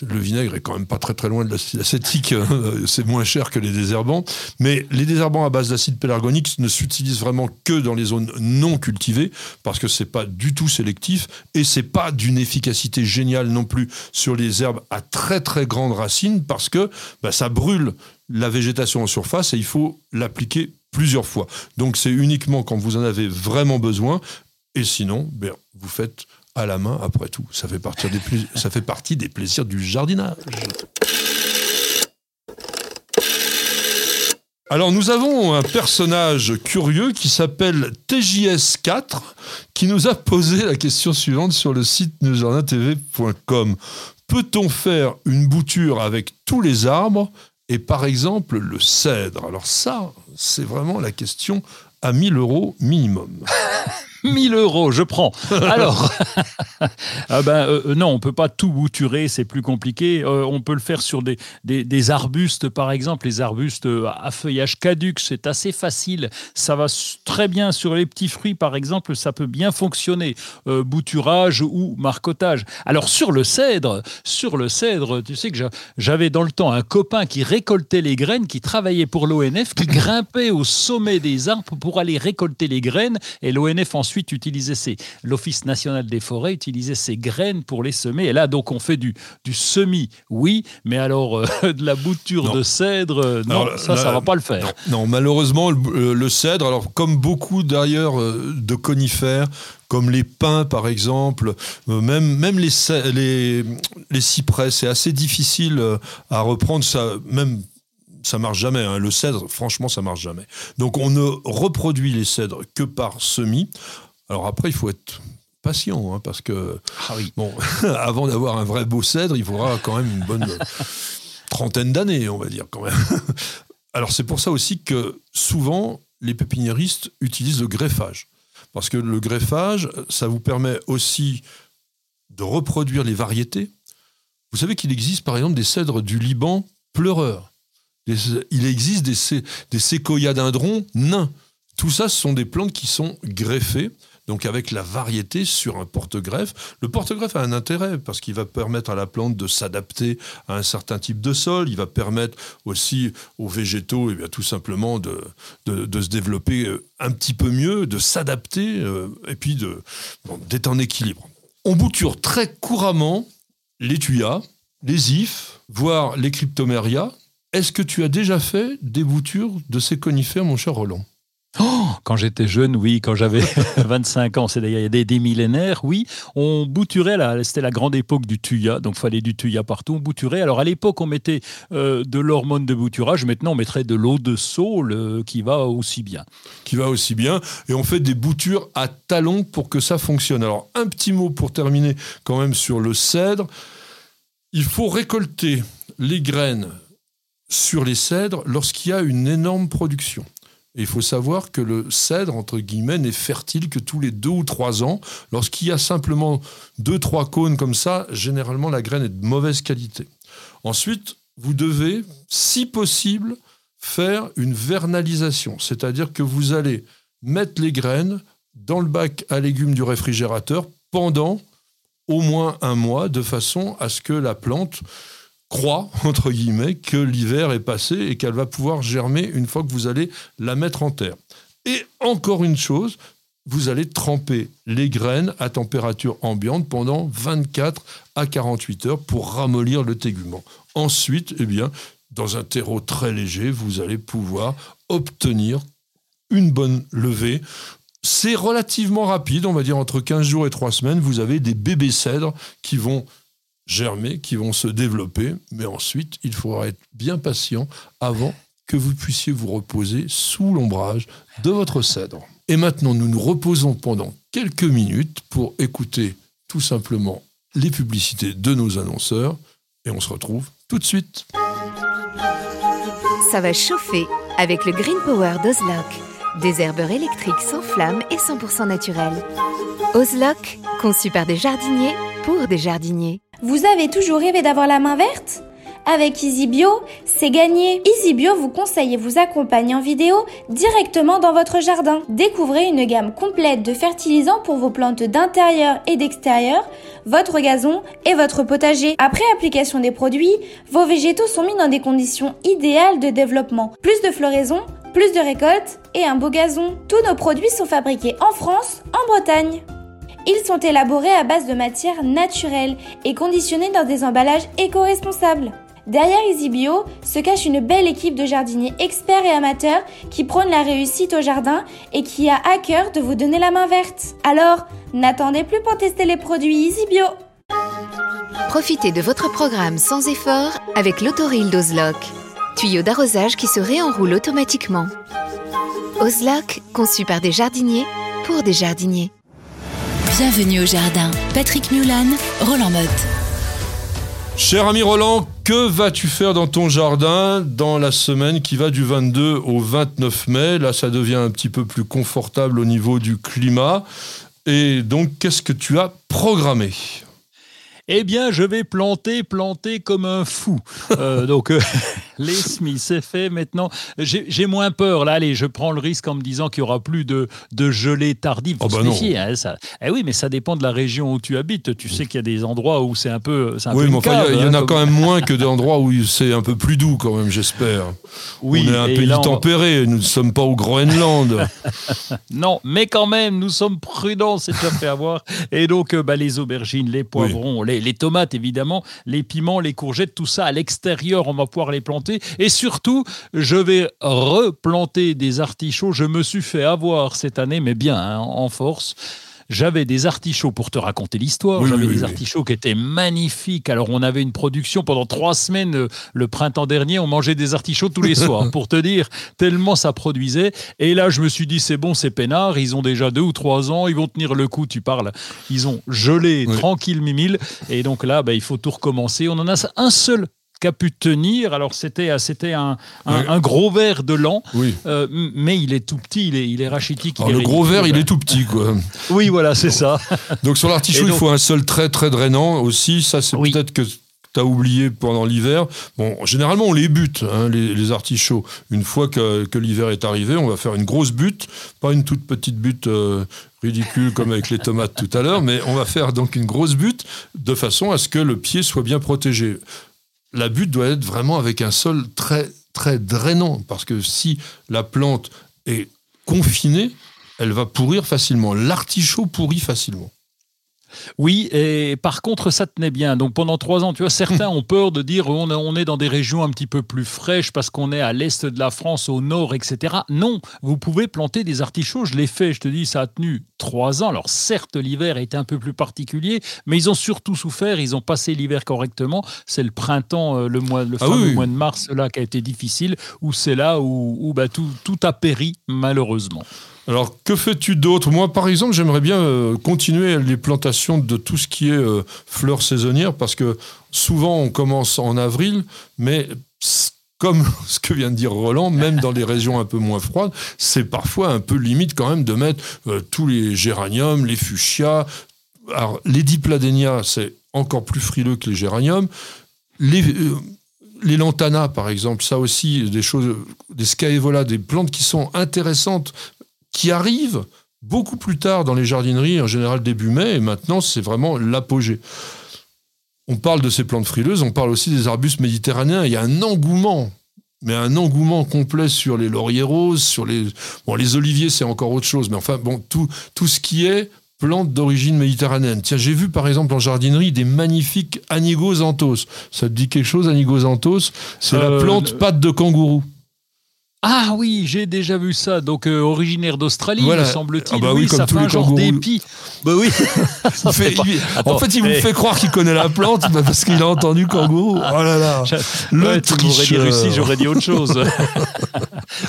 le vinaigre est quand même pas très très loin de l'acide acétique, euh, c'est moins cher que les désherbants. Mais les désherbants à base d'acide pélargonique ne s'utilisent vraiment que dans les zones non cultivées parce que c'est pas du tout sélectif et c'est pas d'une efficacité géniale non plus sur les herbes à très très grandes racines parce que bah, ça brûle la végétation en surface et il faut l'appliquer plusieurs fois. Donc c'est uniquement quand vous en avez vraiment besoin. Et sinon, ben, vous faites à la main après tout. Ça fait, partie des plaisirs du jardinage. Alors nous avons un personnage curieux qui s'appelle TJS4 qui nous a posé la question suivante sur le site neusjardintv.com. Peut-on faire une bouture avec tous les arbres et par exemple le cèdre Alors ça, c'est vraiment la question à 1000 euros minimum. 1000 euros, je prends. Alors, ah ben, euh, euh, non, on peut pas tout bouturer, c'est plus compliqué. Euh, on peut le faire sur des, des, arbustes, par exemple, les arbustes à feuillage caduc, c'est assez facile. Ça va très bien sur les petits fruits, par exemple, ça peut bien fonctionner. bouturage ou marcotage. Alors, sur le cèdre, sur le cèdre, tu sais que j'avais dans le temps un copain qui récoltait les graines, qui travaillait pour l'ONF, qui grimpait au sommet des arbres pour aller récolter les graines, et l'ONF ensuite ensuite l'Office national des forêts utilisait ces graines pour les semer. Et là, donc, on fait du, du semis, oui, mais alors euh, de la bouture de cèdre, euh, non, ça, ça va pas le faire. Non, malheureusement, le, le, cèdre, alors comme beaucoup d'ailleurs euh, de conifères, comme les pins par exemple, même, même les, les, les cyprès, c'est assez difficile à reprendre ça, même ça marche jamais. Hein. Le cèdre, franchement, ça marche jamais. Donc on ne reproduit les cèdres que par semis. Alors après, il faut être patient, hein, parce que ah bon, avant d'avoir un vrai beau cèdre, il faudra quand même une bonne trentaine d'années, on va dire quand même. Alors c'est pour ça aussi que souvent les pépiniéristes utilisent le greffage, parce que le greffage, ça vous permet aussi de reproduire les variétés. Vous savez qu'il existe par exemple des cèdres du Liban pleureurs. Il existe des, des séquoiadendrons nains. Tout ça, ce sont des plantes qui sont greffées, donc avec la variété sur un porte-greffe. Le porte-greffe a un intérêt parce qu'il va permettre à la plante de s'adapter à un certain type de sol. Il va permettre aussi aux végétaux, et eh bien, tout simplement, de, se développer euh, un petit peu mieux, de s'adapter euh, et puis d'être en équilibre. On bouture très couramment les tuyas, les ifs, voire les cryptomeria, est-ce que tu as déjà fait des boutures de ces conifères, mon cher Roland? Oh, quand j'étais jeune, oui, quand j'avais 25 ans, c'est d'ailleurs des, des, millénaires, oui, on bouturait, c'était la grande époque du tuya, donc il fallait du tuya partout, on bouturait. Alors à l'époque, on mettait euh, de l'hormone de bouturage, maintenant on mettrait de l'eau de saule qui va aussi bien. Qui va aussi bien, et on fait des boutures à talons pour que ça fonctionne. Alors un petit mot pour terminer quand même sur le cèdre. Il faut récolter les graines sur les cèdres lorsqu'il y a une énorme production. Il faut savoir que le cèdre, entre guillemets, n'est fertile que tous les deux ou trois ans. Lorsqu'il y a simplement deux, trois cônes comme ça, généralement la graine est de mauvaise qualité. Ensuite, vous devez, si possible, faire une vernalisation. C'est-à-dire que vous allez mettre les graines dans le bac à légumes du réfrigérateur pendant au moins un mois, de façon à ce que la plante croit, entre guillemets, que l'hiver est passé et qu'elle va pouvoir germer une fois que vous allez la mettre en terre. Et encore une chose, vous allez tremper les graines à température ambiante pendant 24 à 48 heures pour ramollir le tégument. Ensuite, eh bien, dans un terreau très léger, vous allez pouvoir obtenir une bonne levée. C'est relativement rapide, on va dire entre 15 jours et 3 semaines, vous avez des bébés cèdres qui vont germer, qui vont se développer, mais ensuite, il faudra être bien patient avant que vous puissiez vous reposer sous l'ombrage de votre cèdre. Et maintenant, nous nous reposons pendant quelques minutes pour écouter tout simplement les publicités de nos annonceurs et on se retrouve tout de suite. Ça va chauffer avec le Green Power d'Ozlock. Des herbeurs électriques sans flamme et 100% naturels. Ozlock, conçu par des jardiniers pour des jardiniers. Vous avez toujours rêvé d'avoir la main verte? Avec EasyBio, c'est gagné. EasyBio vous conseille et vous accompagne en vidéo directement dans votre jardin. Découvrez une gamme complète de fertilisants pour vos plantes d'intérieur et d'extérieur, votre gazon et votre potager. Après application des produits, vos végétaux sont mis dans des conditions idéales de développement. Plus de floraison, plus de récoltes et un beau gazon. Tous nos produits sont fabriqués en France, en Bretagne. Ils sont élaborés à base de matières naturelles et conditionnés dans des emballages éco-responsables. Derrière EasyBio se cache une belle équipe de jardiniers experts et amateurs qui prônent la réussite au jardin et qui a à cœur de vous donner la main verte. Alors, n'attendez plus pour tester les produits EasyBio. Profitez de votre programme sans effort avec l'autoril d'Ozlock. Tuyau d'arrosage qui se réenroule automatiquement. Ozlock, conçu par des jardiniers pour des jardiniers. Bienvenue au jardin. Patrick Mulan, Roland Motte. Cher ami Roland, que vas-tu faire dans ton jardin dans la semaine qui va du 22 au 29 mai? Là, ça devient un petit peu plus confortable au niveau du climat. Et donc, qu'est-ce que tu as programmé? Eh bien, je vais planter, planter comme un fou. Euh, donc, euh, les semis, c'est fait maintenant. J'ai moins peur. Là, allez, je prends le risque en me disant qu'il n'y aura plus de, de gelée tardive. Oh bah hein, ça. Eh oui, mais ça dépend de la région où tu habites. Tu sais qu'il y a des endroits où c'est un peu. Un oui, mais enfin, il y, en a hein, quand même moins que d'endroits où c'est un peu plus doux, quand même, j'espère. Oui, on est un pays tempéré. Nous ne sommes pas au Groenland. non, mais quand même, nous sommes prudents. C'est déjà fait avoir. Et donc, euh, bah, les aubergines, les poivrons, les les, tomates évidemment, les piments, les courgettes, tout ça à l'extérieur, on va pouvoir les planter. Et surtout, je vais replanter des artichauts. Je me suis fait avoir cette année, mais bien, hein, en force. J'avais des artichauts pour te raconter l'histoire. J'avais des artichauts qui étaient magnifiques. Alors, on avait une production pendant trois semaines euh, le printemps dernier. On mangeait des artichauts tous les soirs, pour te dire, tellement ça produisait. Et là, je me suis dit, c'est bon, c'est peinard. Ils ont déjà deux ou trois ans. Ils vont tenir le coup, tu parles. Ils ont gelé tranquille, mimile. Et donc là, bah, il faut tout recommencer. On en a un seul qu'a pu tenir. Alors c'était c'était un, un, gros verre de lent, oui. Euh, mais il est tout petit, il est, il est rachitique. le gros verre, il est tout petit, quoi. oui, voilà, c'est ça. Donc sur l'artichaut, il faut un sol très très drainant aussi. Ça, c'est peut-être que tu as oublié pendant l'hiver. Bon, généralement, on les bute, hein, les, artichauts. Une fois que, que l'hiver est arrivé, on va faire une grosse butte, pas une toute petite butte euh, ridicule comme avec les tomates tout à l'heure, mais on va faire donc une grosse butte de façon à ce que le pied soit bien protégé la butte doit être vraiment avec un sol très, très drainant, parce que si la plante est confinée, elle va pourrir facilement. L'artichaut pourrit facilement. Oui, et par contre, ça tenait bien. Donc pendant trois ans, tu vois, certains ont peur de dire on, on est dans des régions un petit peu plus fraîches parce qu'on est à l'est de la France, au nord, etc. Non, vous pouvez planter des artichauts. Je l'ai fait, je te dis, ça a tenu trois ans. Alors certes, l'hiver été un peu plus particulier, mais ils ont surtout souffert. Ils ont passé l'hiver correctement. C'est le printemps, euh, le mois, le ah mois de mars, là, qui a été difficile, où c'est là où, où bah, tout, tout a péri, malheureusement. Alors, que fais-tu d'autre? Moi, par exemple, j'aimerais bien euh, continuer les plantations de tout ce qui est euh, fleurs saisonnières, parce que souvent, on commence en avril, mais comme ce que vient de dire Roland, même dans les régions un peu moins froides, c'est parfois un peu limite quand même de mettre euh, tous les géraniums, les fuchsias. Alors, les dipladénias, c'est encore plus frileux que les géraniums. Les, lantanas, par exemple, ça aussi, des choses, des scaevola, des plantes qui sont intéressantes qui arrive beaucoup plus tard dans les jardineries, en général début mai, et maintenant c'est vraiment l'apogée. On parle de ces plantes frileuses, on parle aussi des arbustes méditerranéens. Il y a un engouement, mais un engouement complet sur les lauriers roses, sur les. Bon, les oliviers, c'est encore autre chose, mais enfin, bon, tout, tout ce qui est plantes d'origine méditerranéenne. Tiens, j'ai vu par exemple en jardinerie des magnifiques anigos Ça te dit quelque chose, anigos C'est la Euh, plante le- patte de kangourou. Ah oui, j'ai déjà vu ça. Donc euh, originaire d'Australie, Voilà. me semble-t-il. Ah bah oui, comme ça tous fait les un genre d'épi. Bah oui. Ça Il fait- fait pas- il- en fait, il vous eh. fait croire qu'il connaît la plante bah, parce qu'il a entendu kangourou. Oh là là. Le Ouais, tu m'aurais dit tricheur. Russie, j'aurais dit autre chose.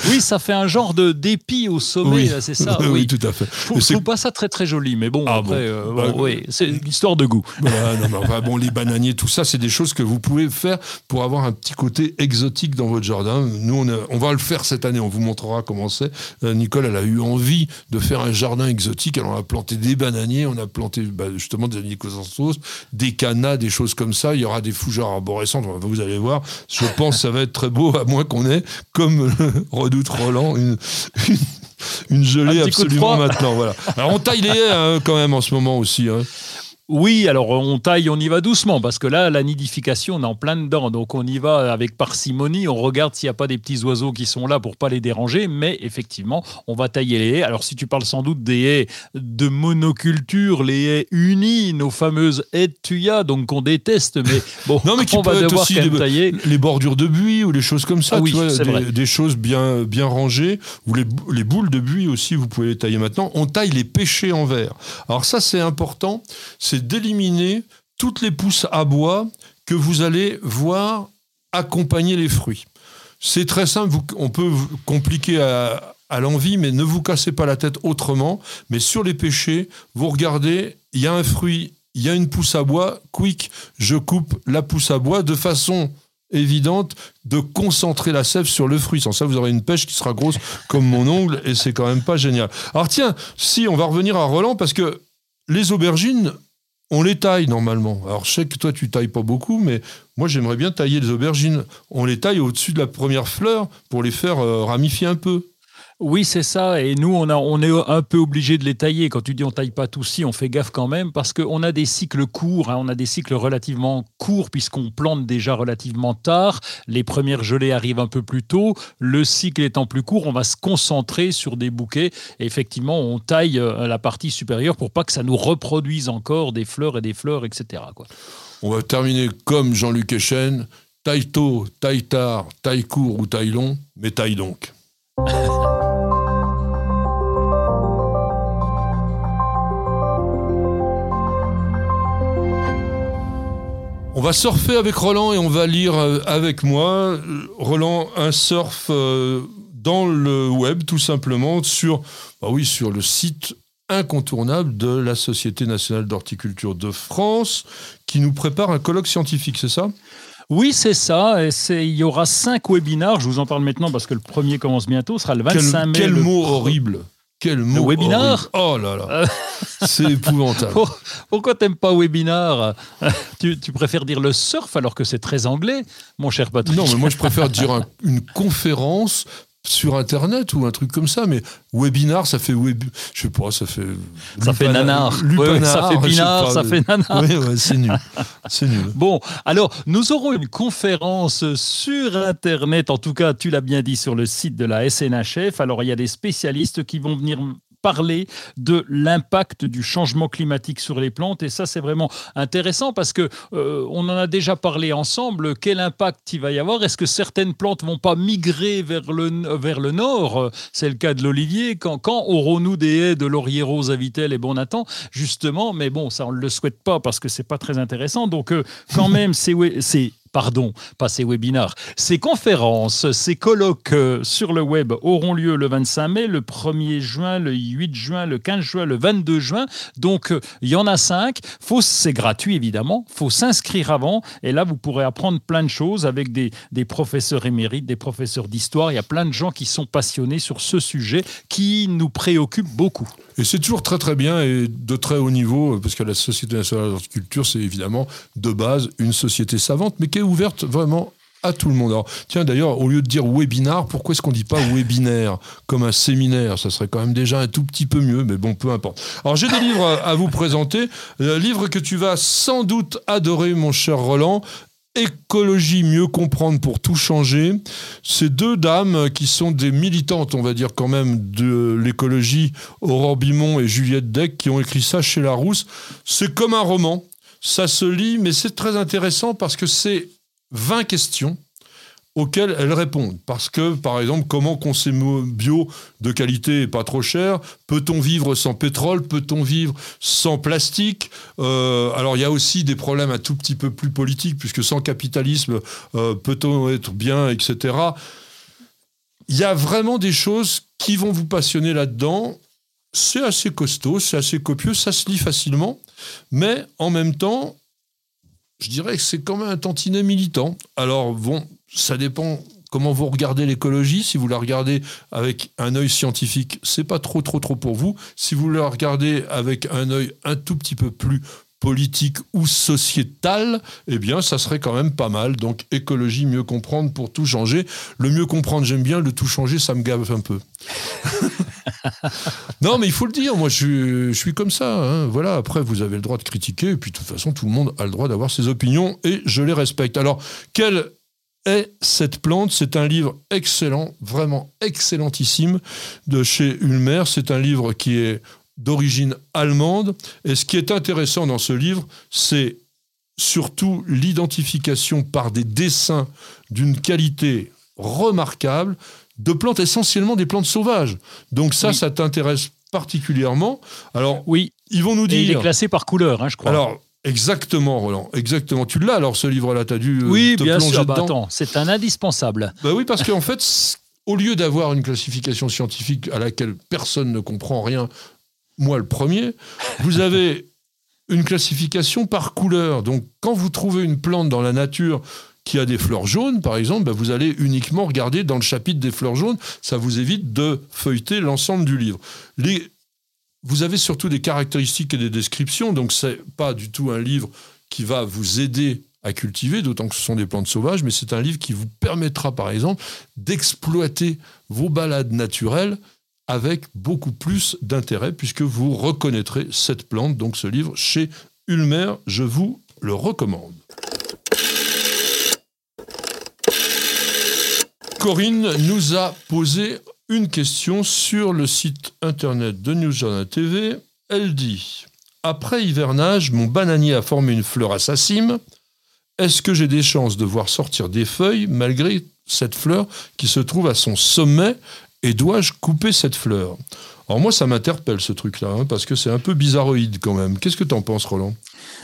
oui, ça fait un genre de d'épi au sommet, Oui. c'est ça. Oui, oui. tout à fait. Je trouve, pas ça très très joli, mais bon, Ah après, bon. euh, Bah, bon, oui, c'est une histoire de goût. Voilà, non, mais enfin, bon, les bananiers, tout ça, c'est des choses que vous pouvez faire pour avoir un petit côté exotique dans votre jardin. Nous, on, a- on va le faire cette année. On vous montrera comment c'est. Euh, Nicole, elle a eu envie de faire un jardin exotique. Alors, on a planté des bananiers, on a planté bah, justement des anicosanthos, des canas, des choses comme ça. Il y aura des fougères arborescentes. Vous allez voir. Je pense que ça va être très beau, à moins qu'on ait, comme redoute Roland, une, une, une gelée absolument maintenant. Voilà. Alors, on taille les haies hein, quand même en ce moment aussi. hein. Oui, alors on taille, on y va doucement, parce que là, la nidification, on est en plein dedans. Donc on y va avec parcimonie, on regarde s'il n'y a pas des petits oiseaux qui sont là pour pas les déranger, mais effectivement, on va tailler les haies. Alors si tu parles sans doute des haies de monoculture, les haies unies, nos fameuses haies de tuya, donc qu'on déteste, mais bon, Non, mais on va devoir aussi des- tailler. les bordures de buis ou les choses comme ça, Ah oui, tu vois, c'est des, vrai. des choses bien, bien rangées, ou les, bou- les boules de buis aussi, vous pouvez les tailler maintenant. On taille les pêchers en verre. Alors ça, c'est important, c'est d'éliminer toutes les pousses à bois que vous allez voir accompagner les fruits. C'est très simple, on peut compliquer à, à l'envie, mais ne vous cassez pas la tête autrement. Mais sur les pêchers, vous regardez, il y a un fruit, il y a une pousse à bois, quick, je coupe la pousse à bois de façon évidente de concentrer la sève sur le fruit. Sans ça, vous aurez une pêche qui sera grosse comme mon ongle et c'est quand même pas génial. Alors tiens, si on va revenir à Roland parce que les aubergines, on les taille normalement. Alors je sais que toi tu tailles pas beaucoup, mais moi j'aimerais bien tailler les aubergines. On les taille au-dessus de la première fleur pour les faire euh, ramifier un peu. Oui, c'est ça. Et nous, on, a, on est un peu obligé de les tailler. Quand tu dis on taille pas tout si, on fait gaffe quand même parce qu'on a des cycles courts. hein. on a des cycles relativement courts puisqu'on plante déjà relativement tard. Les premières gelées arrivent un peu plus tôt. Le cycle étant plus court, on va se concentrer sur des bouquets. Et effectivement, on taille euh, la partie supérieure pour pas que ça nous reproduise encore des fleurs et des fleurs, etc. Quoi. On va terminer comme Jean-Luc Echen. Taille tôt, taille tard, taille court ou taille long, mais taille donc. On va surfer avec Roland et on va lire euh, avec moi. Roland, un surf euh, dans le web, tout simplement, sur, bah oui, sur le site incontournable de la Société nationale d'horticulture de France, qui nous prépare un colloque scientifique, c'est ça? Oui, c'est ça. Et il y aura cinq webinars. Je vous en parle maintenant parce que le premier commence bientôt. Ce sera le 25 Quel, mai. quel mot horrible Quel mot webinar horrible. Oh là là C'est épouvantable. Pour- Pourquoi t'aimes pas webinar? Tu, tu préfères dire le surf alors que c'est très anglais, mon cher Patrick? Non, mais moi je préfère dire un- une conférence sur Internet ou un truc comme ça, mais webinar, ça fait web, je sais pas, ça fait Ça fait lupana- nanar. Lupanar, ça fait pas, ça fait nanar. Ouais, ouais, c'est nul, c'est nul. Bon, alors nous aurons une conférence sur Internet, en tout cas tu l'as bien dit sur le site de la SNHF. Alors il y a des spécialistes qui vont venir parler de l'impact du changement climatique sur les plantes. Et ça c'est vraiment intéressant parce que euh, on en a déjà parlé ensemble. Quel impact il va y avoir? Est-ce que certaines plantes vont pas migrer vers le vers le nord? C'est le cas de l'olivier. Quand, quand aurons-nous des haies de laurier rose à Vitel et bon Nathan justement mais bon ça on ne le souhaite pas parce que c'est pas très intéressant. Donc euh, quand même c'est pardon, pas ces webinars, ces conférences, ces colloques euh, sur le web auront lieu le 25 mai, le 1er juin, le 8 juin, le 15 juin, le 22 juin. Donc, euh, il y en a cinq. C'est gratuit, évidemment. faut s'inscrire avant. Et là, vous pourrez apprendre plein de choses avec des, des professeurs émérites, des professeurs d'histoire. Il y a plein de gens qui sont passionnés sur ce sujet qui nous préoccupe beaucoup. Et c'est toujours très très bien et de très haut niveau, parce que la Société nationale d'horticulture, c'est évidemment de base une société savante, mais ouverte vraiment à tout le monde. Alors, tiens, d'ailleurs, au lieu de dire webinar, pourquoi est-ce qu'on dit pas webinaire comme un séminaire? Ça serait quand même déjà un tout petit peu mieux, mais bon, peu importe. Alors, j'ai des livres à vous présenter. Le livre que tu vas sans doute adorer, mon cher Roland. Écologie, mieux comprendre pour tout changer. Ces deux dames qui sont des militantes, on va dire quand même, de l'écologie, Aurore Bimon et Juliette Deck, qui ont écrit ça chez Larousse. C'est comme un roman. Ça se lit, mais c'est très intéressant parce que c'est 20 questions auxquelles elles répondent. Parce que, par exemple, comment consommer bio de qualité et pas trop cher? Peut-on vivre sans pétrole? Peut-on vivre sans plastique? Euh, Alors, il y a aussi des problèmes un tout petit peu plus politiques, puisque sans capitalisme, euh, peut-on être bien, etc. Il y a vraiment des choses qui vont vous passionner là-dedans. C'est assez costaud, c'est assez copieux, ça se lit facilement, mais en même temps, je dirais que c'est quand même un tantinet militant. Alors, bon, ça dépend comment vous regardez l'écologie. Si vous la regardez avec un œil scientifique, c'est pas trop, trop, trop pour vous. Si vous la regardez avec un œil un tout petit peu plus politique ou sociétal, eh bien, ça serait quand même pas mal. Donc, écologie, mieux comprendre pour tout changer. Le mieux comprendre, j'aime bien. Le tout changer, ça me gave un peu. non, mais il faut le dire. Moi, je, suis comme ça. Hein. Voilà. Après, vous avez le droit de critiquer. Et puis, de toute façon, tout le monde a le droit d'avoir ses opinions et je les respecte. Alors, quelle est cette plante? C'est un livre excellent, vraiment excellentissime de chez Ulmer. C'est un livre qui est d'origine allemande. Et ce qui est intéressant dans ce livre, c'est surtout l'identification par des dessins d'une qualité remarquable de plantes, essentiellement des plantes sauvages. Donc ça, ça t'intéresse particulièrement. Alors, oui, ils vont nous dire... il est classé par couleur, hein, je crois. Alors, Exactement, Roland. Exactement. Tu l'as alors ce livre-là T'as dû euh, oui, te bien plonger sûr. Bah, dedans. c'est un indispensable. Bah oui, parce qu'en fait, au lieu d'avoir une classification scientifique à laquelle personne ne comprend rien, moi le premier, vous avez une classification par couleur. Donc, quand vous trouvez une plante dans la nature qui a des fleurs jaunes, par exemple, bah, vous allez uniquement regarder dans le chapitre des fleurs jaunes. Ça vous évite de feuilleter l'ensemble du livre. Vous avez surtout des caractéristiques et des descriptions, donc c'est pas du tout un livre qui va vous aider à cultiver, d'autant que ce sont des plantes sauvages, mais c'est un livre qui vous permettra, par exemple, d'exploiter vos balades naturelles avec beaucoup plus d'intérêt, puisque vous reconnaîtrez cette plante, donc ce livre, chez Ulmer, je vous le recommande. Corinne nous a posé une question sur le site internet de News Journal TV. Elle dit Après hivernage, mon bananier a formé une fleur à sa cime. Est-ce que j'ai des chances de voir sortir des feuilles malgré cette fleur qui se trouve à son sommet? Et dois-je couper cette fleur? Alors moi, ça m'interpelle ce truc-là, hein, parce que c'est un peu bizarroïde quand même. Qu'est-ce que tu en penses, Roland?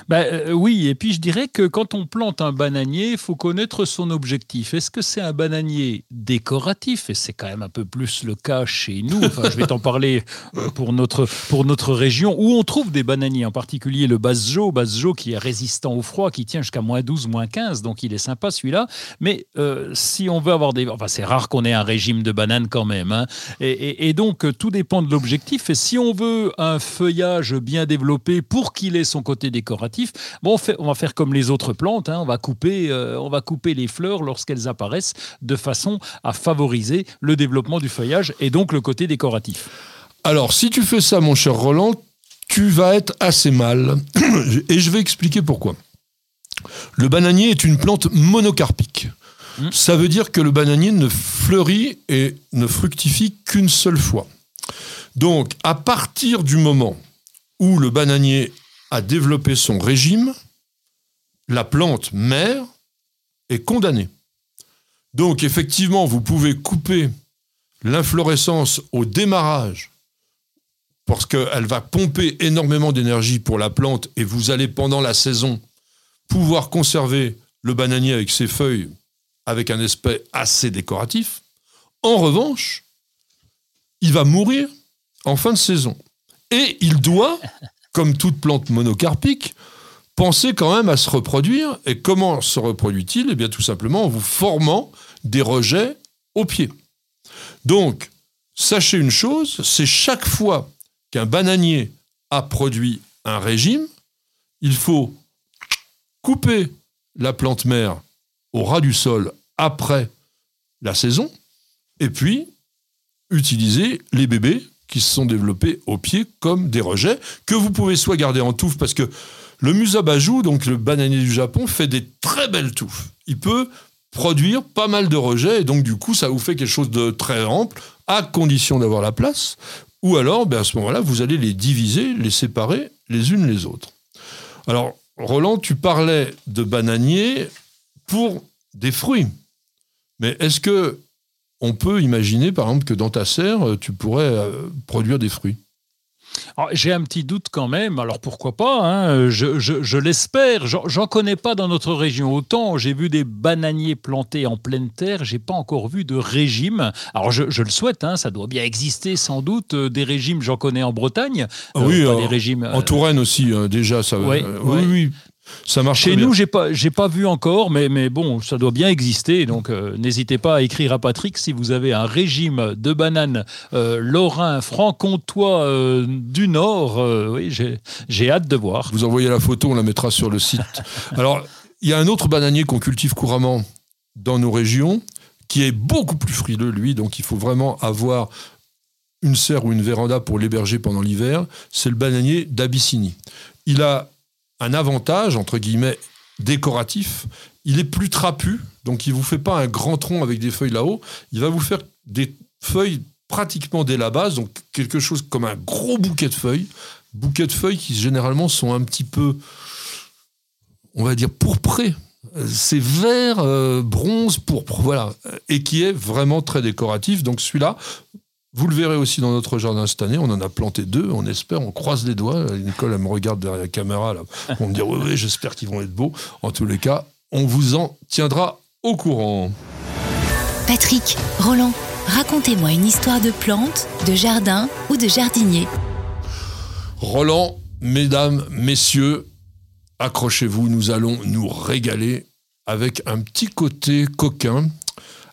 Bah, euh, oui, et puis je dirais que quand on plante un bananier, il faut connaître son objectif. Est-ce que c'est un bananier décoratif? Et c'est quand même un peu plus le cas chez nous. Je vais t'en parler euh, pour notre, pour notre région, où on trouve des bananiers, en particulier le Basjo, Basjo qui est résistant au froid, qui tient jusqu'à moins 12, moins 15, donc il est sympa celui-là. Mais euh, si on veut avoir des... Enfin, c'est rare qu'on ait un régime de bananes quand même. Hein. Et, et donc, tout dépend de l'objectif. Et si on veut un feuillage bien développé pour qu'il ait son côté décoratif, Bon, on, va faire comme les autres plantes, hein. on, va couper, euh, on va couper les fleurs lorsqu'elles apparaissent de façon à favoriser le développement du feuillage et donc le côté décoratif. Alors, si tu fais ça, mon cher Roland, tu vas être assez mal. Et je vais expliquer pourquoi. Le bananier est une plante monocarpique. Hmm. Ça veut dire que le bananier ne fleurit et ne fructifie qu'une seule fois. Donc, à partir du moment où le bananier a développé son régime, la plante mère est condamnée. Donc effectivement, vous pouvez couper l'inflorescence au démarrage parce qu'elle va pomper énormément d'énergie pour la plante et vous allez pendant la saison pouvoir conserver le bananier avec ses feuilles avec un aspect assez décoratif. En revanche, il va mourir en fin de saison. Et il doit comme toute plante monocarpique, pensez quand même à se reproduire. Et comment se reproduit-il? Eh bien, tout simplement en vous formant des rejets au pied. Donc, sachez une chose, c'est chaque fois qu'un bananier a produit un régime, il faut couper la plante mère au ras du sol après la saison, et puis utiliser les bébés qui se sont développés au pied comme des rejets, que vous pouvez soit garder en touffe, parce que le musabajou, donc le bananier du Japon, fait des très belles touffes. Il peut produire pas mal de rejets, et donc du coup, ça vous fait quelque chose de très ample, à condition d'avoir la place. Ou alors, ben, à ce moment-là, vous allez les diviser, les séparer les unes les autres. Alors, Roland, tu parlais de bananier pour des fruits. Mais est-ce que on peut imaginer, par exemple, que dans ta serre, tu pourrais euh, produire des fruits j'ai un petit doute quand même, alors pourquoi pas, hein, je, l'espère. J'en connais pas dans notre région autant. J'ai vu des bananiers plantés en pleine terre, j'ai pas encore vu de régime. Alors je, le souhaite, hein, ça doit bien exister sans doute. Euh, des régimes, j'en connais en Bretagne. Ah oui, euh, des régimes, en Touraine aussi, déjà. Ça, oui, oui, ça marche Chez nous, j'ai pas, j'ai pas vu encore, mais, mais bon, ça doit bien exister. Donc, euh, n'hésitez pas à écrire à Patrick si vous avez un régime de bananes euh, lorrain, franc-comtois euh, du Nord. oui, j'ai hâte de voir. Vous envoyez la photo, on la mettra sur le site. Alors, il y a un autre bananier qu'on cultive couramment dans nos régions, qui est beaucoup plus frileux, lui. Donc, il faut vraiment avoir une serre ou une véranda pour l'héberger pendant l'hiver. C'est le bananier d'Abyssinie. Il a un avantage, entre guillemets, décoratif. Il est plus trapu, donc il ne vous fait pas un grand tronc avec des feuilles là-haut. Il va vous faire des feuilles pratiquement dès la base, donc quelque chose comme un gros bouquet de feuilles. Bouquets de feuilles qui généralement sont un petit peu, on va dire, pourprés. C'est vert, euh, bronze, pourpre, voilà. Et qui est vraiment très décoratif. Donc celui-là, vous le verrez aussi dans notre jardin cette année. On en a planté deux. On espère, on croise les doigts. Nicole, elle me regarde derrière la caméra. Là, pour me dire Oui, oui j'espère qu'ils vont être beaux. En tous les cas, on vous en tiendra au courant. Patrick, Roland, racontez-moi une histoire de plante, de jardin ou de jardinier. Roland, mesdames, messieurs, accrochez-vous. Nous allons nous régaler avec un petit côté coquin,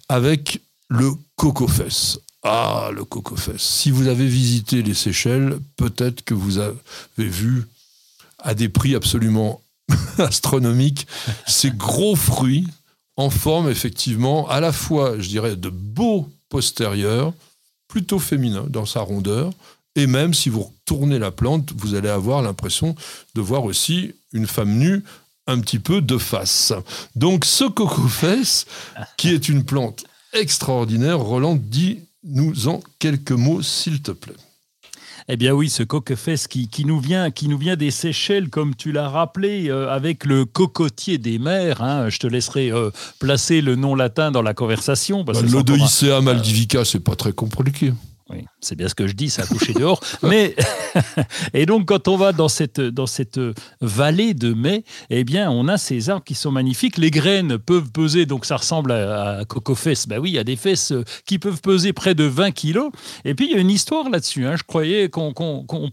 avec le coco-fesse. Ah, le coco-fesse. Si vous avez visité les Seychelles, peut-être que vous avez vu à des prix absolument astronomiques ces gros fruits en forme effectivement à la fois, je dirais, de beaux postérieurs, plutôt féminins dans sa rondeur, et même si vous tournez la plante, vous allez avoir l'impression de voir aussi une femme nue un petit peu de face. Donc ce coco-fesse, qui est une plante extraordinaire, Roland dit nous en quelques mots, s'il te plaît. Eh bien oui, ce coquefesse qui, qui, nous vient, qui nous vient des Seychelles, comme tu l'as rappelé, euh, avec le cocotier des mers. Hein. Je te laisserai euh, placer le nom latin dans la conversation. Bah, L'Odoicea maldivica, c'est pas très compliqué. Oui, c'est bien ce que je dis, ça a couché dehors. Mais et donc quand on va dans cette dans cette vallée de mai, eh bien on a ces arbres qui sont magnifiques. Les graines peuvent peser, donc ça ressemble à, à coco fesses. Ben oui, il y a des fesses qui peuvent peser près de 20 kilos. Et puis il y a une histoire là-dessus. Hein. Je croyais qu'on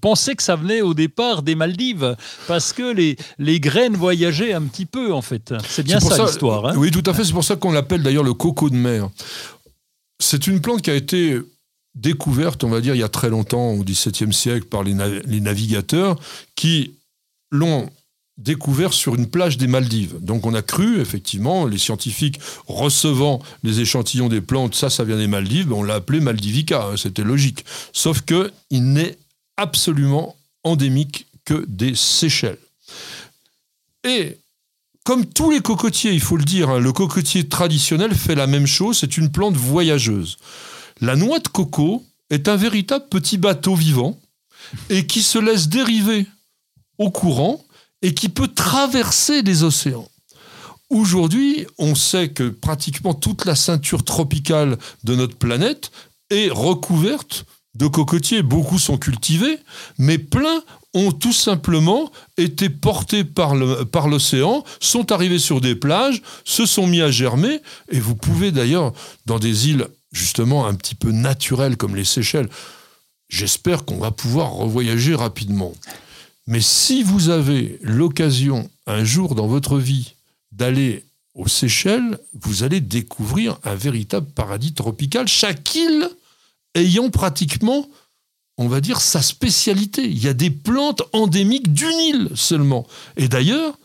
pensait que ça venait au départ des Maldives parce que les les graines voyageaient un petit peu en fait. C'est bien ça, l'histoire. Hein. oui, tout à fait. C'est pour ça qu'on l'appelle d'ailleurs le coco de mer. C'est une plante qui a été découverte, on va dire, il y a très longtemps, au XVIIe siècle, par les, navigateurs, qui l'ont découvert sur une plage des Maldives. Donc on a cru, effectivement, les scientifiques recevant les échantillons des plantes, ça, ça vient des Maldives, on l'a appelé Maldivica, hein, c'était logique. Sauf que il n'est absolument endémique que des Seychelles. Et comme tous les cocotiers, il faut le dire, hein, le cocotier traditionnel fait la même chose, c'est une plante voyageuse. La noix de coco est un véritable petit bateau vivant et qui se laisse dériver au courant et qui peut traverser les océans. Aujourd'hui, on sait que pratiquement toute la ceinture tropicale de notre planète est recouverte de cocotiers. Beaucoup sont cultivés, mais plein ont tout simplement été portés par l'océan, sont arrivés sur des plages, se sont mis à germer, et vous pouvez d'ailleurs, dans des îles justement un petit peu naturel comme les Seychelles, j'espère qu'on va pouvoir revoyager rapidement. Mais si vous avez l'occasion un jour dans votre vie d'aller aux Seychelles, vous allez découvrir un véritable paradis tropical, chaque île ayant pratiquement, on va dire, sa spécialité. Il y a des plantes endémiques d'une île seulement. Et d'ailleurs,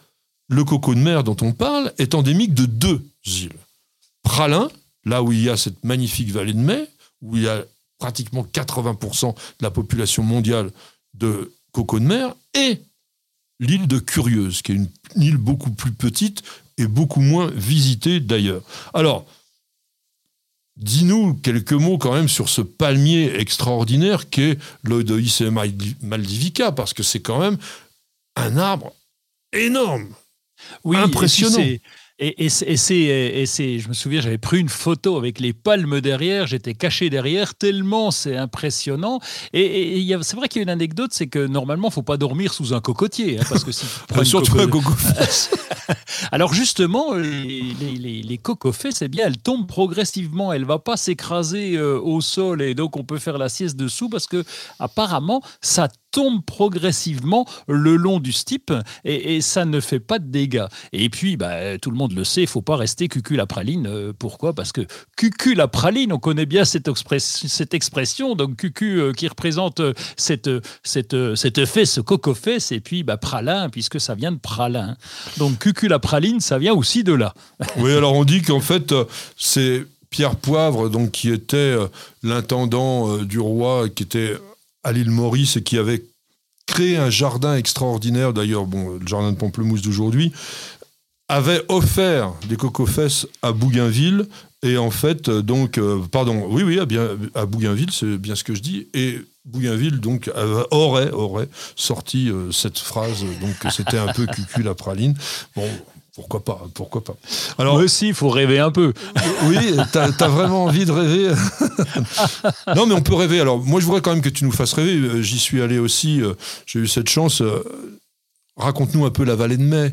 le coco de mer dont on parle est endémique de deux îles. Pralin, là où il y a cette magnifique vallée de mai, où il y a pratiquement 80% de la population mondiale de coco de mer, et l'île de Curieuse, qui est une île beaucoup plus petite et beaucoup moins visitée d'ailleurs. Alors, dis-nous quelques mots quand même sur ce palmier extraordinaire qu'est l'Odoïs maldivica, parce que c'est quand même un arbre énorme, oui, impressionnant. Et, c'est, je me souviens, j'avais pris une photo avec les palmes derrière, j'étais caché derrière, tellement c'est impressionnant. Et, c'est vrai qu'il y a une anecdote, c'est que normalement, il faut pas dormir sous un cocotier, hein, parce que si surtout un Alors justement, les, les, les, c'est bien, elles tombent progressivement, elles va pas s'écraser euh, au sol, et donc on peut faire la sieste dessous, parce que apparemment, ça tombe progressivement le long du stipe et, ça ne fait pas de dégâts. Et puis, bah, tout le monde le sait, il faut pas rester cucul la praline. Euh, pourquoi? Parce que cucul la praline, on connaît bien cette, expression, donc cucu euh, qui représente euh, cette, cette, cette fesse, coco-fesse, et puis bah, pralin, puisque ça vient de pralin. Donc cucul la praline, ça vient aussi de là. Oui, alors on dit qu'en fait, c'est Pierre Poivre, donc, qui était l'intendant du roi, qui était à l'île Maurice et qui avait créé un jardin extraordinaire, d'ailleurs, bon, le jardin de Pamplemousse d'aujourd'hui, avait offert des cocofesses à Bougainville. Et en fait, donc, euh, pardon, oui, oui, à, bien, à Bougainville, c'est bien ce que je dis. Et Bougainville, donc, aurait, aurait sorti euh, cette phrase, donc c'était un peu cucu la praline. Bon, pourquoi pas Pourquoi pas Alors, Moi aussi, il faut rêver un peu. Oui, t'as as vraiment envie de rêver Non, mais on peut rêver. Alors, moi, je voudrais quand même que tu nous fasses rêver. Euh, j'y suis allé aussi. Euh, j'ai eu cette chance. Euh, raconte-nous un peu la vallée de Mai.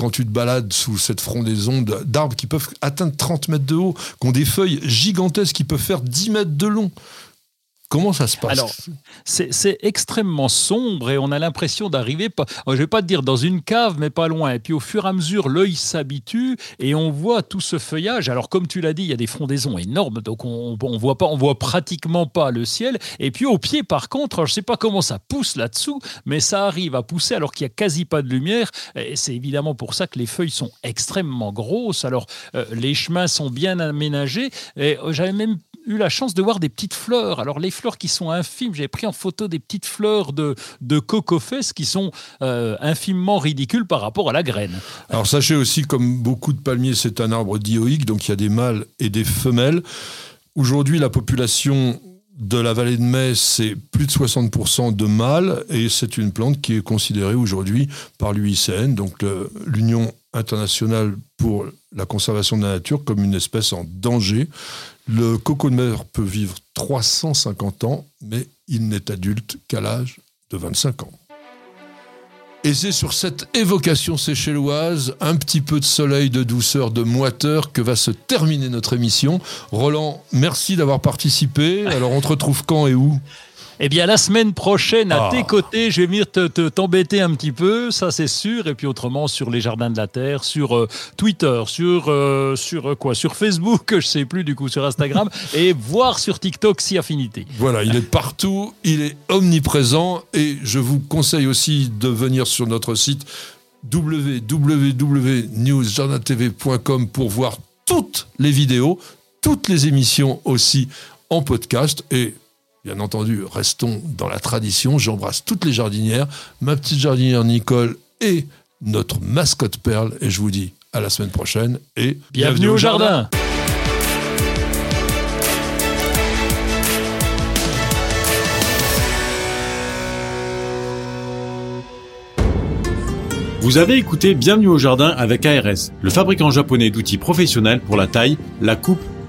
Quand tu te balades sous cette frondaison d'arbres qui peuvent atteindre 30 mètres de haut, qui ont des feuilles gigantesques qui peuvent faire 10 mètres de long. Comment ça se passe Alors, c'est extrêmement sombre et on a l'impression d'arriver, je ne vais pas te dire dans une cave, mais pas loin. Et puis au fur et à mesure, l'œil s'habitue et on voit tout ce feuillage. Alors comme tu l'as dit, il y a des frondaisons énormes, donc on, on voit pas, on voit pratiquement pas le ciel. Et puis au pied, par contre, je ne sais pas comment ça pousse là-dessous, mais ça arrive à pousser alors qu'il y a quasi pas de lumière. C'est évidemment pour ça que les feuilles sont extrêmement grosses. Alors euh, les chemins sont bien aménagés. Et euh, j'avais même eu la chance de voir des petites fleurs. Alors les fleurs qui sont infimes, j'ai pris en photo des petites fleurs de, de qui sont euh, infimement ridicules par rapport à la graine. Alors sachez aussi, comme beaucoup de palmiers, c'est un arbre dioïque, donc il y a des mâles et des femelles. Aujourd'hui, la population de la vallée de Metz, c'est plus de 60% de mâles et c'est une plante qui est considérée aujourd'hui par l'UICN, donc l'Union internationale pour la conservation de la nature, comme une espèce en danger. Le coco peut vivre 350 ans, mais il n'est adulte qu'à l'âge de 25 ans. Et c'est sur cette évocation séchelloise, un petit peu de soleil, de douceur, de moiteur que va se terminer notre émission. Roland, merci d'avoir participé. Alors on te retrouve quand et où? Eh bien, la semaine prochaine, à ah. tes côtés, je vais venir te, t'embêter un petit peu, ça c'est sûr. Et puis autrement, sur les Jardins de la Terre, sur euh, Twitter, sur, euh, sur euh, quoi? Sur Facebook, je sais plus du coup, sur Instagram, et voir sur TikTok si affinité. Voilà, il est partout, il est omniprésent. Et je vous conseille aussi de venir sur notre site www.newsjardintv.com pour voir toutes les vidéos, toutes les émissions aussi en podcast. Et Bien entendu, restons dans la tradition. J'embrasse toutes les jardinières, ma petite jardinière Nicole et notre mascotte Perle. Et je vous dis à la semaine prochaine et bienvenue, au jardin. Vous avez écouté Bienvenue au jardin avec ARS, le fabricant japonais d'outils professionnels pour la taille, la coupe